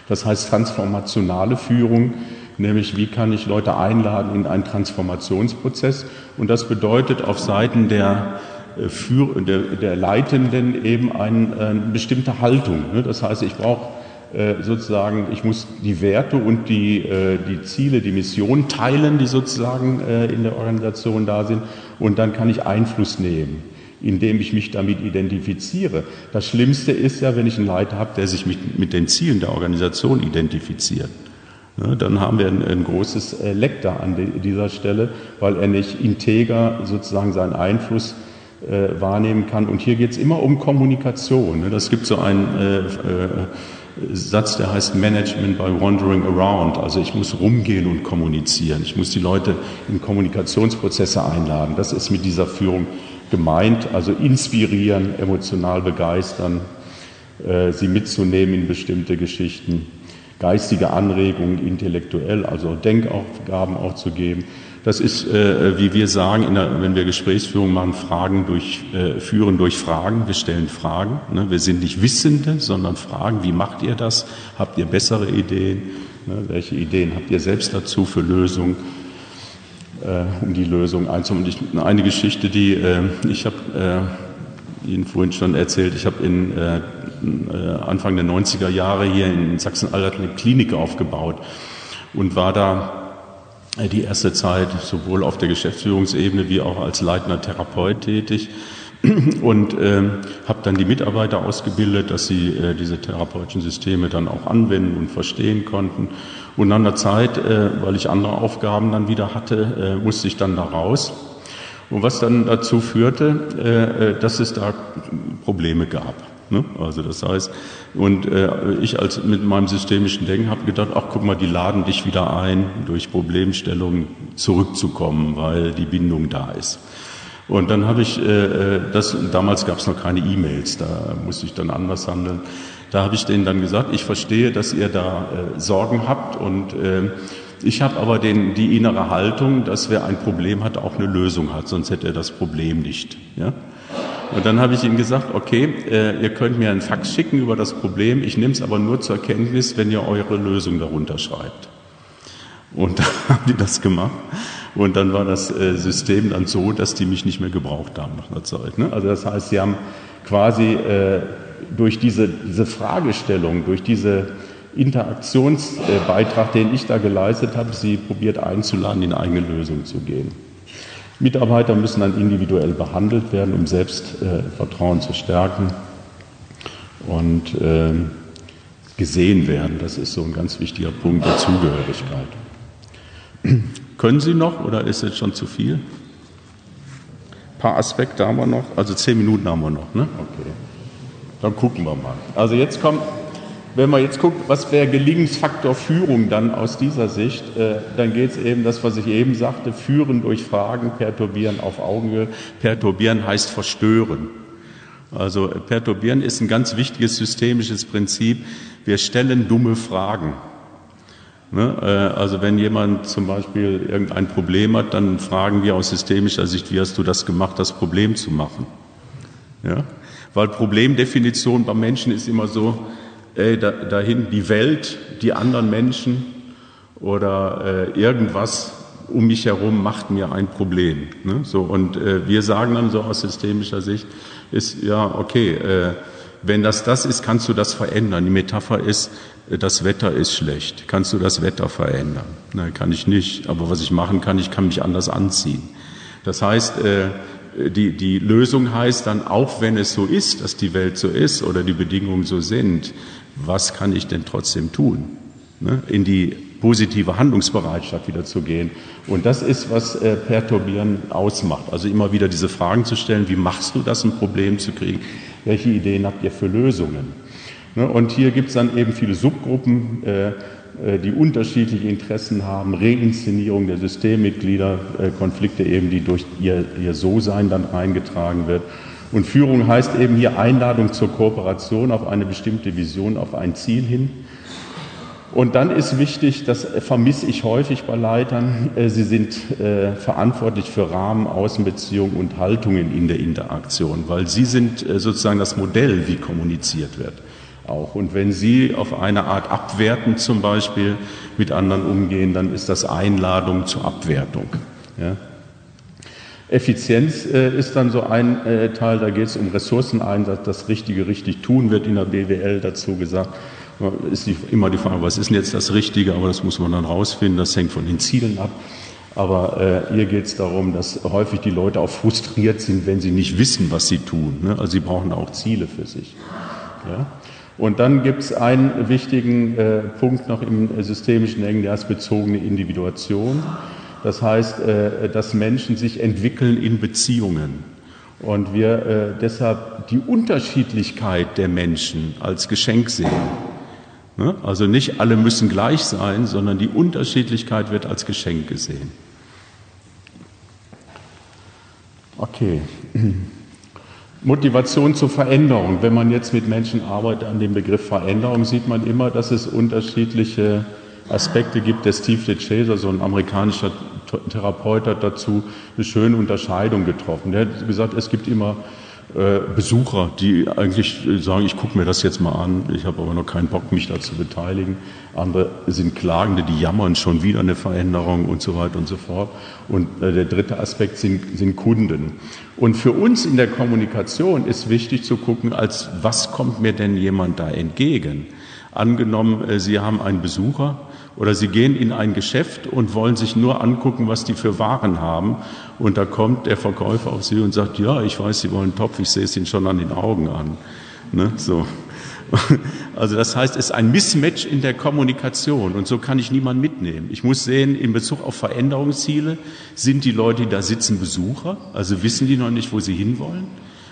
Speaker 1: das heißt transformationale Führung, nämlich wie kann ich Leute einladen in einen Transformationsprozess? Und das bedeutet auf Seiten der äh, der, der Leitenden eben ein, eine bestimmte Haltung. Ne? Das heißt, ich brauche sozusagen, ich muss die Werte und die, äh, die Ziele, die Mission teilen, die sozusagen äh, in der Organisation da sind. Und dann kann ich Einfluss nehmen, indem ich mich damit identifiziere. Das Schlimmste ist ja, wenn ich einen Leiter habe, der sich mit, mit den Zielen der Organisation identifiziert. Ne, dann haben wir ein, ein großes Leck da an dieser Stelle, weil er nicht integer sozusagen seinen Einfluss äh, wahrnehmen kann. Und hier geht es immer um Kommunikation. Ne? Das gibt so ein äh, Satz, der heißt Management by Wandering Around. Also ich muss rumgehen und kommunizieren. Ich muss die Leute in Kommunikationsprozesse einladen. Das ist mit dieser Führung gemeint. Also inspirieren, emotional begeistern, äh, sie mitzunehmen in bestimmte Geschichten, geistige Anregungen intellektuell, also Denkaufgaben auch zu geben. Das ist, äh, wie wir sagen, der, wenn wir Gesprächsführung machen, Fragen durch, äh, führen durch Fragen. Wir stellen Fragen. Ne? Wir sind nicht Wissende, sondern Fragen. Wie macht ihr das? Habt ihr bessere Ideen? Ne? Welche Ideen habt ihr selbst dazu für Lösungen? Äh, um die Lösung einzuholen. Eine Geschichte, die äh, ich habe äh, Ihnen vorhin schon erzählt. Ich habe in äh, Anfang der 90er Jahre hier in Sachsen-Anhalt eine Klinik aufgebaut und war da die erste Zeit sowohl auf der Geschäftsführungsebene wie auch als leitender Therapeut tätig und äh, habe dann die Mitarbeiter ausgebildet, dass sie äh, diese therapeutischen Systeme dann auch anwenden und verstehen konnten. Und an der Zeit, äh, weil ich andere Aufgaben dann wieder hatte, äh, musste ich dann da raus. Und was dann dazu führte, äh, dass es da Probleme gab. Ne? Also das heißt, und äh, ich als mit meinem systemischen Denken habe gedacht, ach guck mal, die laden dich wieder ein, durch Problemstellungen zurückzukommen, weil die Bindung da ist. Und dann habe ich äh, äh das, damals gab es noch keine E-Mails, da musste ich dann anders handeln. Da habe ich denen dann gesagt, ich verstehe, dass ihr da äh, Sorgen habt und äh, ich habe aber den, die innere Haltung, dass wer ein Problem hat, auch eine Lösung hat, sonst hätte er das Problem nicht. Ja? Und dann habe ich ihnen gesagt, okay, äh, ihr könnt mir einen Fax schicken über das Problem, ich nehme es aber nur zur Kenntnis, wenn ihr eure Lösung darunter schreibt. Und [laughs] dann haben die das gemacht. Und dann war das äh, System dann so, dass die mich nicht mehr gebraucht haben nach einer Zeit. Ne? Also das heißt, sie haben quasi äh, durch diese, diese Fragestellung, durch diese Interaktionsbeitrag, den ich da geleistet habe, sie probiert einzuladen, in eigene Lösung zu gehen. Mitarbeiter müssen dann individuell behandelt werden, um Selbstvertrauen äh, zu stärken und äh, gesehen werden. Das ist so ein ganz wichtiger Punkt der Zugehörigkeit. [clears throat] Können Sie noch oder ist jetzt schon zu viel? Ein paar Aspekte haben wir noch, also zehn Minuten haben wir noch. Ne? Okay. Dann gucken wir mal. Also jetzt kommt wenn man jetzt guckt, was wäre Gelingensfaktor Führung dann aus dieser Sicht, äh, dann geht es eben das, was ich eben sagte, führen durch Fragen, perturbieren auf Augenhöhe. Perturbieren heißt verstören. Also perturbieren ist ein ganz wichtiges systemisches Prinzip. Wir stellen dumme Fragen. Ne? Äh, also wenn jemand zum Beispiel irgendein Problem hat, dann fragen wir aus systemischer Sicht, wie hast du das gemacht, das Problem zu machen? Ja? Weil Problemdefinition beim Menschen ist immer so, äh, da, dahin die Welt, die anderen Menschen oder äh, irgendwas um mich herum macht mir ein Problem. Ne? So, und äh, wir sagen dann so aus systemischer Sicht, ist ja, okay, äh, wenn das das ist, kannst du das verändern. Die Metapher ist, äh, das Wetter ist schlecht. Kannst du das Wetter verändern? Nein, kann ich nicht. Aber was ich machen kann, ich kann mich anders anziehen. Das heißt, äh, die, die Lösung heißt dann, auch wenn es so ist, dass die Welt so ist oder die Bedingungen so sind, was kann ich denn trotzdem tun? Ne? In die positive Handlungsbereitschaft wieder zu gehen. Und das ist, was äh, Perturbieren ausmacht. Also immer wieder diese Fragen zu stellen, wie machst du das, ein Problem zu kriegen? Welche Ideen habt ihr für Lösungen? Ne? Und hier gibt es dann eben viele Subgruppen, äh, äh, die unterschiedliche Interessen haben, Reinszenierung der Systemmitglieder, äh, Konflikte eben, die durch ihr, ihr So-Sein dann reingetragen wird. Und Führung heißt eben hier Einladung zur Kooperation auf eine bestimmte Vision, auf ein Ziel hin. Und dann ist wichtig, das vermisse ich häufig bei Leitern, äh, sie sind äh, verantwortlich für Rahmen, Außenbeziehungen und Haltungen in der Interaktion, weil sie sind äh, sozusagen das Modell, wie kommuniziert wird. Auch. Und wenn Sie auf eine Art abwertend zum Beispiel mit anderen umgehen, dann ist das Einladung zur Abwertung. Ja? Effizienz äh, ist dann so ein äh, Teil, da geht es um Ressourceneinsatz, das Richtige richtig tun wird in der BWL dazu gesagt. Ist die, immer die Frage, was ist denn jetzt das Richtige, aber das muss man dann rausfinden, das hängt von den Zielen ab. Aber äh, hier geht es darum, dass häufig die Leute auch frustriert sind, wenn sie nicht wissen, was sie tun. Ne? Also sie brauchen auch Ziele für sich. Ja? Und dann gibt es einen wichtigen äh, Punkt noch im systemischen Denken, der ist bezogene Individuation. Das heißt, äh, dass Menschen sich entwickeln in Beziehungen. Und wir äh, deshalb die Unterschiedlichkeit der Menschen als Geschenk sehen. Ne? Also nicht alle müssen gleich sein, sondern die Unterschiedlichkeit wird als Geschenk gesehen. Okay. [clears throat] Motivation zur Veränderung. Wenn man jetzt mit Menschen arbeitet an dem Begriff Veränderung, sieht man immer, dass es unterschiedliche Aspekte gibt. Der Steve DeChaser, so ein amerikanischer Therapeut, hat dazu eine schöne Unterscheidung getroffen. Der hat gesagt, es gibt immer äh, Besucher, die eigentlich sagen, ich gucke mir das jetzt mal an, ich habe aber noch keinen Bock, mich da zu beteiligen. Andere sind Klagende, die jammern schon wieder eine Veränderung und so weiter und so fort. Und äh, der dritte Aspekt sind, sind Kunden. Und für uns in der Kommunikation ist wichtig zu gucken, als was kommt mir denn jemand da entgegen? Angenommen, äh, Sie haben einen Besucher oder Sie gehen in ein Geschäft und wollen sich nur angucken, was die für Waren haben. Und da kommt der Verkäufer auf Sie und sagt, ja, ich weiß, Sie wollen einen Topf, ich sehe es Ihnen schon an den Augen an. Ne? So. [laughs] Also das heißt, es ist ein Mismatch in der Kommunikation und so kann ich niemanden mitnehmen. Ich muss sehen, in Bezug auf Veränderungsziele, sind die Leute, die da sitzen, Besucher? Also wissen die noch nicht, wo sie hinwollen?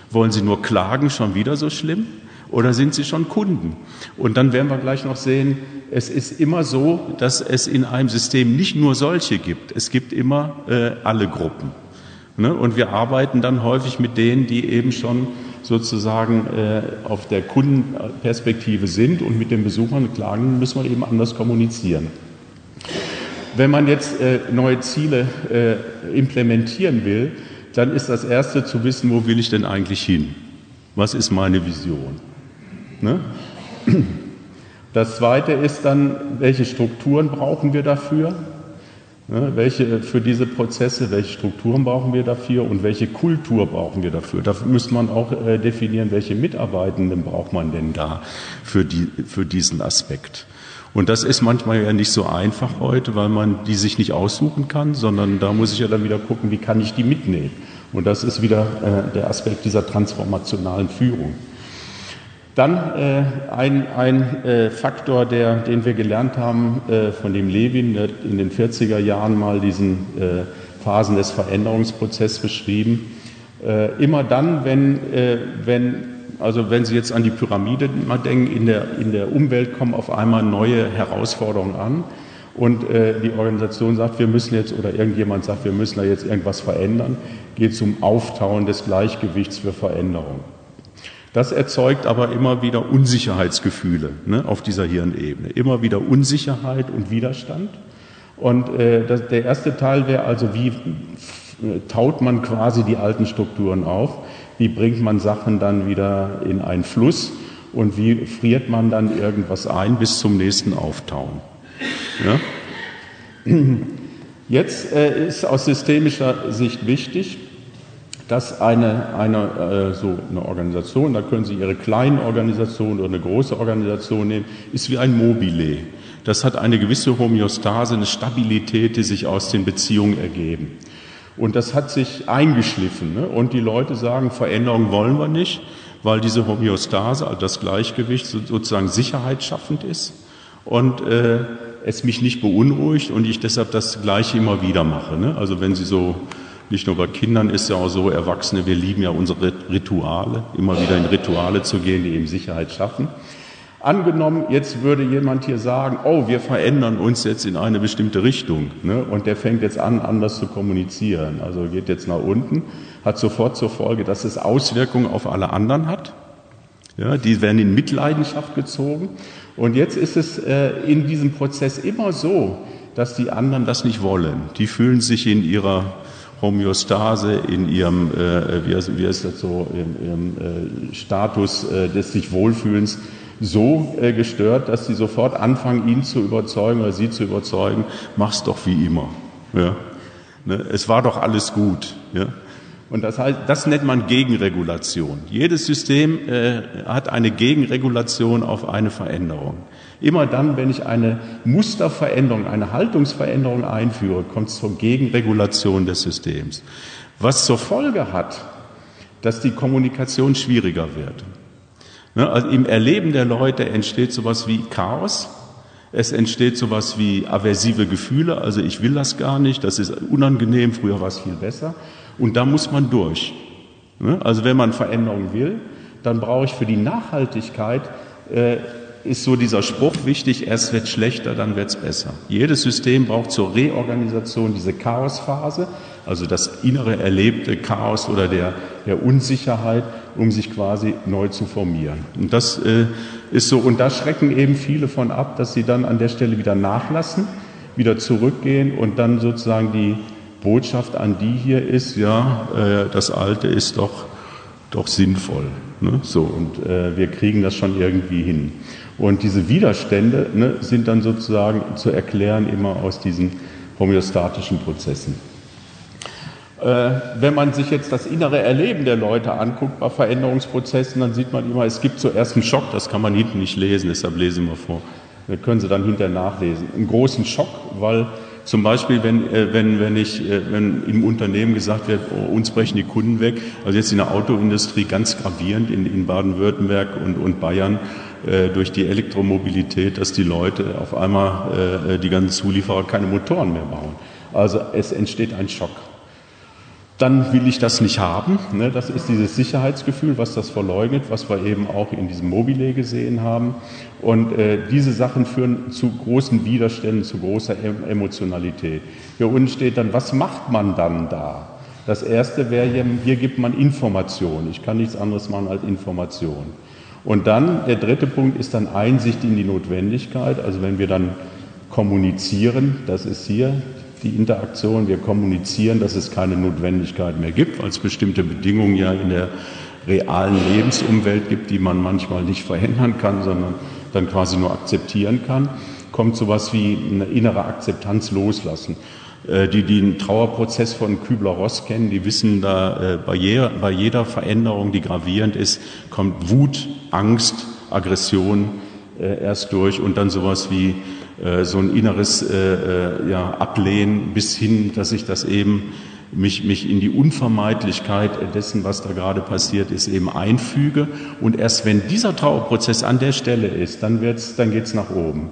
Speaker 1: Wollen sie nur klagen, schon wieder so schlimm? Oder sind sie schon Kunden? Und dann werden wir gleich noch sehen, es ist immer so, dass es in einem System nicht nur solche gibt, es gibt immer äh, alle Gruppen. Ne? Und wir arbeiten dann häufig mit denen, die eben schon sozusagen äh, auf der Kundenperspektive sind und mit den Besuchern klagen, müssen wir eben anders kommunizieren. Wenn man jetzt äh, neue Ziele äh, implementieren will, dann ist das Erste zu wissen, wo will ich denn eigentlich hin? Was ist meine Vision? Ne? Das Zweite ist dann, welche Strukturen brauchen wir dafür? Ne? Welche für diese Prozesse, welche Strukturen brauchen wir dafür und welche Kultur brauchen wir dafür? Da müsste man auch äh, definieren, welche Mitarbeitenden braucht man denn da für, die, für diesen Aspekt. Und das ist manchmal ja nicht so einfach heute, weil man die sich nicht aussuchen kann, sondern da muss ich ja dann wieder gucken, wie kann ich die mitnehmen. Und das ist wieder äh, der Aspekt dieser transformationalen Führung. Dann äh, ein, ein äh, Faktor, der, den wir gelernt haben äh, von dem Levin, der in den 40er Jahren mal diesen äh, Phasen des Veränderungsprozesses beschrieben. Äh, immer dann, wenn, äh, wenn, also wenn Sie jetzt an die Pyramide mal denken, in der, in der Umwelt kommen auf einmal neue Herausforderungen an und die Organisation sagt, wir müssen jetzt, oder irgendjemand sagt, wir müssen da jetzt irgendwas verändern, geht es um Auftauen des Gleichgewichts für Veränderung. Das erzeugt aber immer wieder Unsicherheitsgefühle ne, auf dieser Hirnebene. Immer wieder Unsicherheit und Widerstand. Und äh, das, der erste Teil wäre also, wie taut man quasi die alten Strukturen auf? Wie bringt man Sachen dann wieder in einen Fluss? Und wie friert man dann irgendwas ein bis zum nächsten Auftauen? Ja? [clears throat] Jetzt äh, ist aus systemischer Sicht wichtig, dass eine, eine, äh, so eine Organisation, da können Sie Ihre kleine Organisation oder eine große Organisation nehmen, ist wie ein Mobile. Das hat eine gewisse Homöostase, eine Stabilität, die sich aus den Beziehungen ergeben. Und das hat sich eingeschliffen. Ne? Und die Leute sagen, Veränderung wollen wir nicht, weil diese Homöostase, also das Gleichgewicht sozusagen sicherheitsschaffend ist und äh, es mich nicht beunruhigt und ich deshalb das Gleiche immer wieder mache. Ne? Also wenn Sie so nicht nur bei Kindern ist ja auch so, Erwachsene, wir lieben ja unsere Rituale, immer wieder in Rituale zu gehen, die eben Sicherheit schaffen. Angenommen, jetzt würde jemand hier sagen, oh, wir verändern uns jetzt in eine bestimmte Richtung. Ne? Und der fängt jetzt an, anders zu kommunizieren. Also geht jetzt nach unten, hat sofort zur Folge, dass es Auswirkungen auf alle anderen hat. Ja, die werden in Mitleidenschaft gezogen. Und jetzt ist es äh, in diesem Prozess immer so, dass die anderen das nicht wollen. Die fühlen sich in ihrer Homöostase, in ihrem, äh, wie, heißt, wie heißt das so, im, im äh, Status äh, des sich Wohlfühlens so äh, gestört, dass sie sofort anfangen, ihn zu überzeugen oder sie zu überzeugen, mach's doch wie immer. Ja? Ne? Es war doch alles gut. Ja? Und das heißt, das nennt man Gegenregulation. Jedes System äh, hat eine Gegenregulation auf eine Veränderung. Immer dann, wenn ich eine Musterveränderung, eine Haltungsveränderung einführe, kommt es zur Gegenregulation des Systems. Was zur Folge hat, dass die Kommunikation schwieriger wird. Ne, also Im Erleben der Leute entsteht sowas wie Chaos. Es entsteht sowas wie aversive Gefühle, also ich will das gar nicht, das ist unangenehm, früher war es viel besser. Und da muss man durch. Ne, also wenn man Veränderung will, dann brauche ich für die Nachhaltigkeit äh, ist so dieser Spruch wichtig, erst wird schlechter, dann wird es besser. Jedes System braucht zur Reorganisation diese Chaosphase, also das innere erlebte Chaos oder der, der Unsicherheit, um sich quasi neu zu formieren. Und das äh, ist so, und da schrecken eben viele von ab, dass sie dann an der Stelle wieder nachlassen, wieder zurückgehen und dann sozusagen die Botschaft an die hier ist, ja, äh, das Alte ist doch, doch sinnvoll. Ne? So, und äh, wir kriegen das schon irgendwie hin. Und diese Widerstände ne, sind dann sozusagen zu erklären immer aus diesen homöostatischen Prozessen. Äh, wenn man sich jetzt das innere Erleben der Leute anguckt bei Veränderungsprozessen, dann sieht man immer, es gibt zuerst einen Schock, das kann man hinten nicht lesen, deshalb lesen wir vor. Das können Sie dann hinterher nachlesen. Einen großen Schock, weil zum Beispiel, wenn, äh, wenn, wenn, ich, äh, wenn im Unternehmen gesagt wird, oh, uns brechen die Kunden weg, also jetzt in der Autoindustrie ganz gravierend in, in Baden-Württemberg und, und Bayern durch die Elektromobilität, dass die Leute auf einmal, äh, die ganzen Zulieferer, keine Motoren mehr bauen. Also es entsteht ein Schock dann will ich das nicht haben. Ne? Das ist dieses Sicherheitsgefühl, was das verleugnet, was wir eben auch in diesem Mobile gesehen haben. Und äh, diese Sachen führen zu großen Widerständen, zu großer Emotionalität. Hier unten steht dann, was macht man dann da? Das erste wäre hier gibt man Information. Ich kann nichts anderes machen als Information. Und dann, der dritte Punkt ist dann Einsicht in die Notwendigkeit. Also wenn wir dann kommunizieren, das ist hier die Interaktion. Wir kommunizieren, dass es keine Notwendigkeit mehr gibt, weil es bestimmte Bedingungen ja in der realen Lebensumwelt gibt, die man manchmal nicht verändern kann, sondern dann quasi nur akzeptieren kann. Kommt sowas wie eine innere Akzeptanz loslassen. Äh, die, den Trauerprozess von Kübler-Ross kennen, die wissen da, äh, bei jeder, bei jeder Veränderung, die gravierend ist, kommt Wut, Angst, Aggression äh, erst durch und dann sowas wie so ein inneres ja, Ablehnen bis hin, dass ich das eben mich, mich in die Unvermeidlichkeit dessen, was da gerade passiert ist, eben einfüge. Und erst wenn dieser Trauerprozess an der Stelle ist, dann, wird's, dann geht's nach oben.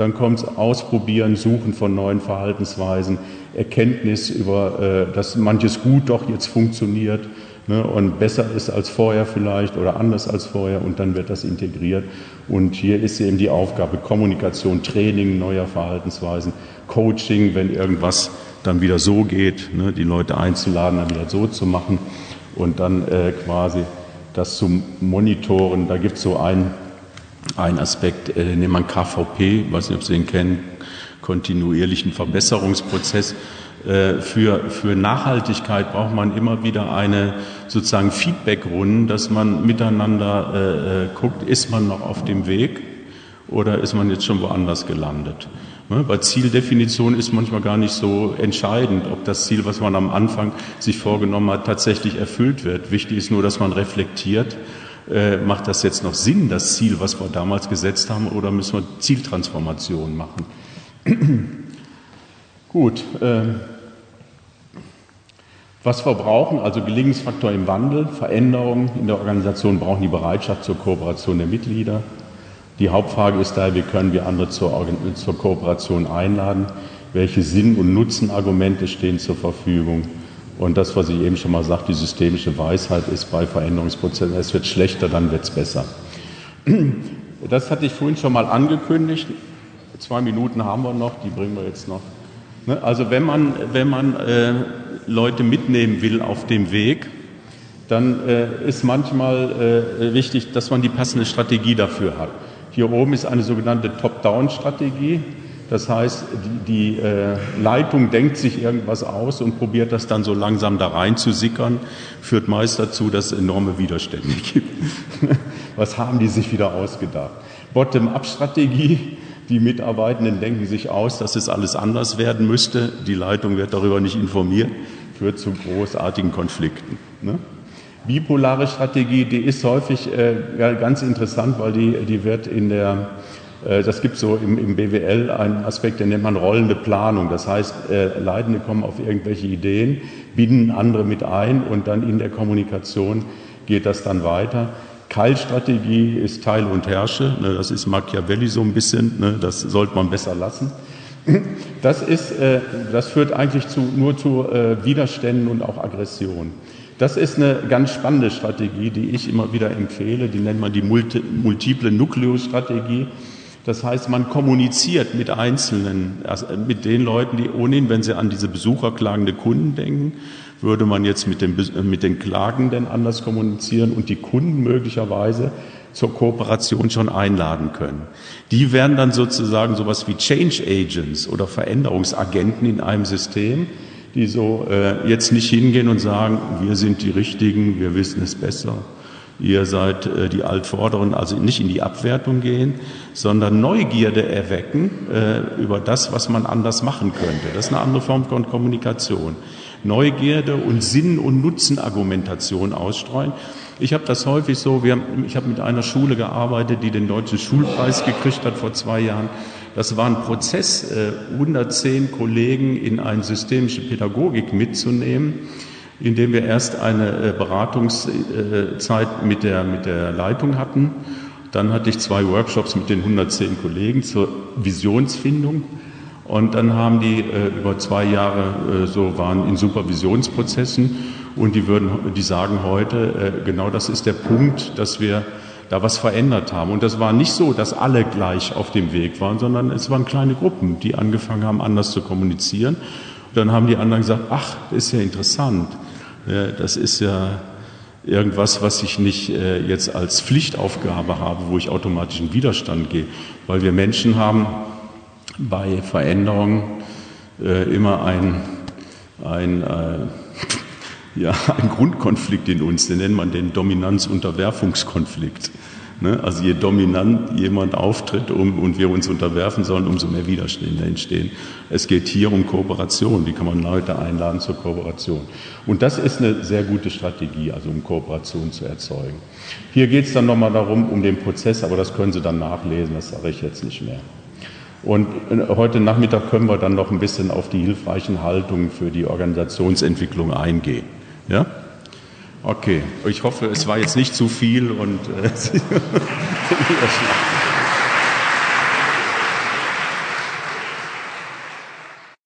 Speaker 1: Dann kommt's Ausprobieren, Suchen von neuen Verhaltensweisen, Erkenntnis über, äh, dass manches gut doch jetzt funktioniert ne, und besser ist als vorher vielleicht oder anders als vorher und dann wird das integriert. Und hier ist eben die Aufgabe Kommunikation, Training neuer Verhaltensweisen, Coaching, wenn irgendwas dann wieder so geht, ne, die Leute einzuladen, dann wieder so zu machen und dann äh, quasi das zu monitoren. Da gibt es so einen, einen Aspekt, äh, nennt man KVP, weiß nicht, ob Sie den kennen, kontinuierlichen Verbesserungsprozess. Äh, für, für Nachhaltigkeit braucht man immer wieder eine sozusagen Feedback-Runden, dass man miteinander äh, äh, guckt, ist man noch auf dem Weg oder ist man jetzt schon woanders gelandet. Ne? Bei Zieldefinition ist manchmal gar nicht so entscheidend, ob das Ziel, was man am Anfang sich vorgenommen hat, tatsächlich erfüllt wird. Wichtig ist nur, dass man reflektiert, äh, macht das jetzt noch Sinn, das Ziel, was wir damals gesetzt haben, oder müssen wir Zieltransformation machen? [clears throat] Gut. Äh, was wir brauchen, also Gelingensfaktor im Wandel, Veränderungen in der Organisation brauchen die Bereitschaft zur Kooperation der Mitglieder. Die Hauptfrage ist daher, wie können wir andere zur, zur Kooperation einladen? Welche Sinn- und Nutzenargumente stehen zur Verfügung? Und das, was ich eben schon mal sagte, die systemische Weisheit ist bei Veränderungsprozessen, es wird schlechter, dann wird es besser. [clears throat] Das hatte ich vorhin schon mal angekündigt. Zwei Minuten haben wir noch, die bringen wir jetzt noch. Ne, also wenn man, wenn man äh, Leute mitnehmen will auf dem Weg, dann äh, ist manchmal äh, wichtig, dass man die passende Strategie dafür hat. Hier oben ist eine sogenannte Top-Down-Strategie. Das heißt, die, die äh, Leitung denkt sich irgendwas aus und probiert das dann so langsam da rein zu sickern, führt meist dazu, dass es enorme Widerstände [laughs] gibt. Was haben die sich wieder ausgedacht? Bottom-up-Strategie die Mitarbeitenden denken sich aus, dass es alles anders werden müsste. Die Leitung wird darüber nicht informiert, führt zu großartigen Konflikten. Ne? Bipolare Strategie, die ist häufig äh, ganz interessant, weil die, die wird in der, das gibt so im, im BWL einen Aspekt, den nennt man rollende Planung. Das heißt, äh, Leitende kommen auf irgendwelche Ideen, binden andere mit ein und dann in der Kommunikation geht das dann weiter. Keilstrategie ist Teil und Herrsche. Ne, das ist Machiavelli so ein bisschen. Ne, das sollte man besser lassen. [clears throat] Das, ist, äh, das führt eigentlich zu, nur zu äh, Widerständen und auch Aggression. Das ist eine ganz spannende Strategie, die ich immer wieder empfehle. Die nennt man die multiple Nukleostrategie. Das heißt, man kommuniziert mit Einzelnen, also mit den Leuten, die ohnehin, wenn sie an diese besucherklagende Kunden denken, würde man jetzt mit den, mit den Klagenden anders kommunizieren und die Kunden möglicherweise zur Kooperation schon einladen können. Die werden dann sozusagen sowas wie Change Agents oder Veränderungsagenten in einem System, die so äh, jetzt nicht hingehen und sagen, wir sind die Richtigen, wir wissen es besser, ihr seid äh, die Altvorderen, also nicht in die Abwertung gehen, sondern Neugierde erwecken äh, über das, was man anders machen könnte. Das ist eine andere Form von Kommunikation. Neugierde und Sinn- und Nutzenargumentation ausstreuen. Ich habe das häufig so, wir, ich habe mit einer Schule gearbeitet, die den Deutschen Schulpreis gekriegt hat vor zwei Jahren. Das war ein Prozess, 110 äh, Kollegen in eine systemische Pädagogik mitzunehmen, indem wir erst eine äh, Beratungszeit mit der, mit der Leitung hatten. Dann hatte ich zwei Workshops mit den 110 Kollegen zur Visionsfindung. Und dann haben die äh, über zwei Jahre so waren in Supervisionsprozessen und die würden, die sagen heute, äh, genau das ist der Punkt, dass wir da was verändert haben. Und das war nicht so, dass alle gleich auf dem Weg waren, sondern es waren kleine Gruppen, die angefangen haben, anders zu kommunizieren. Und dann haben die anderen gesagt, ach, ist ja interessant. Das ist ja irgendwas, was ich nicht äh, jetzt als Pflichtaufgabe habe, wo ich automatisch in Widerstand gehe. Weil wir Menschen haben bei Veränderungen äh, immer ein, ein [laughs] ja, ein Grundkonflikt in uns, den nennt man den Dominanz-Unterwerfungskonflikt. Ne? Also je dominant jemand auftritt um, und wir uns unterwerfen sollen, umso mehr Widerstände entstehen. Es geht hier um Kooperation. Wie kann man Leute einladen zur Kooperation? Und das ist eine sehr gute Strategie, also um Kooperation zu erzeugen. Hier geht es dann nochmal darum, um den Prozess, aber das können Sie dann nachlesen, das sage ich jetzt nicht mehr. Und äh, heute Nachmittag können wir dann noch ein bisschen auf die hilfreichen Haltungen für die Organisationsentwicklung eingehen. Ja? Okay, ich hoffe, es war jetzt nicht zu viel und äh, [laughs]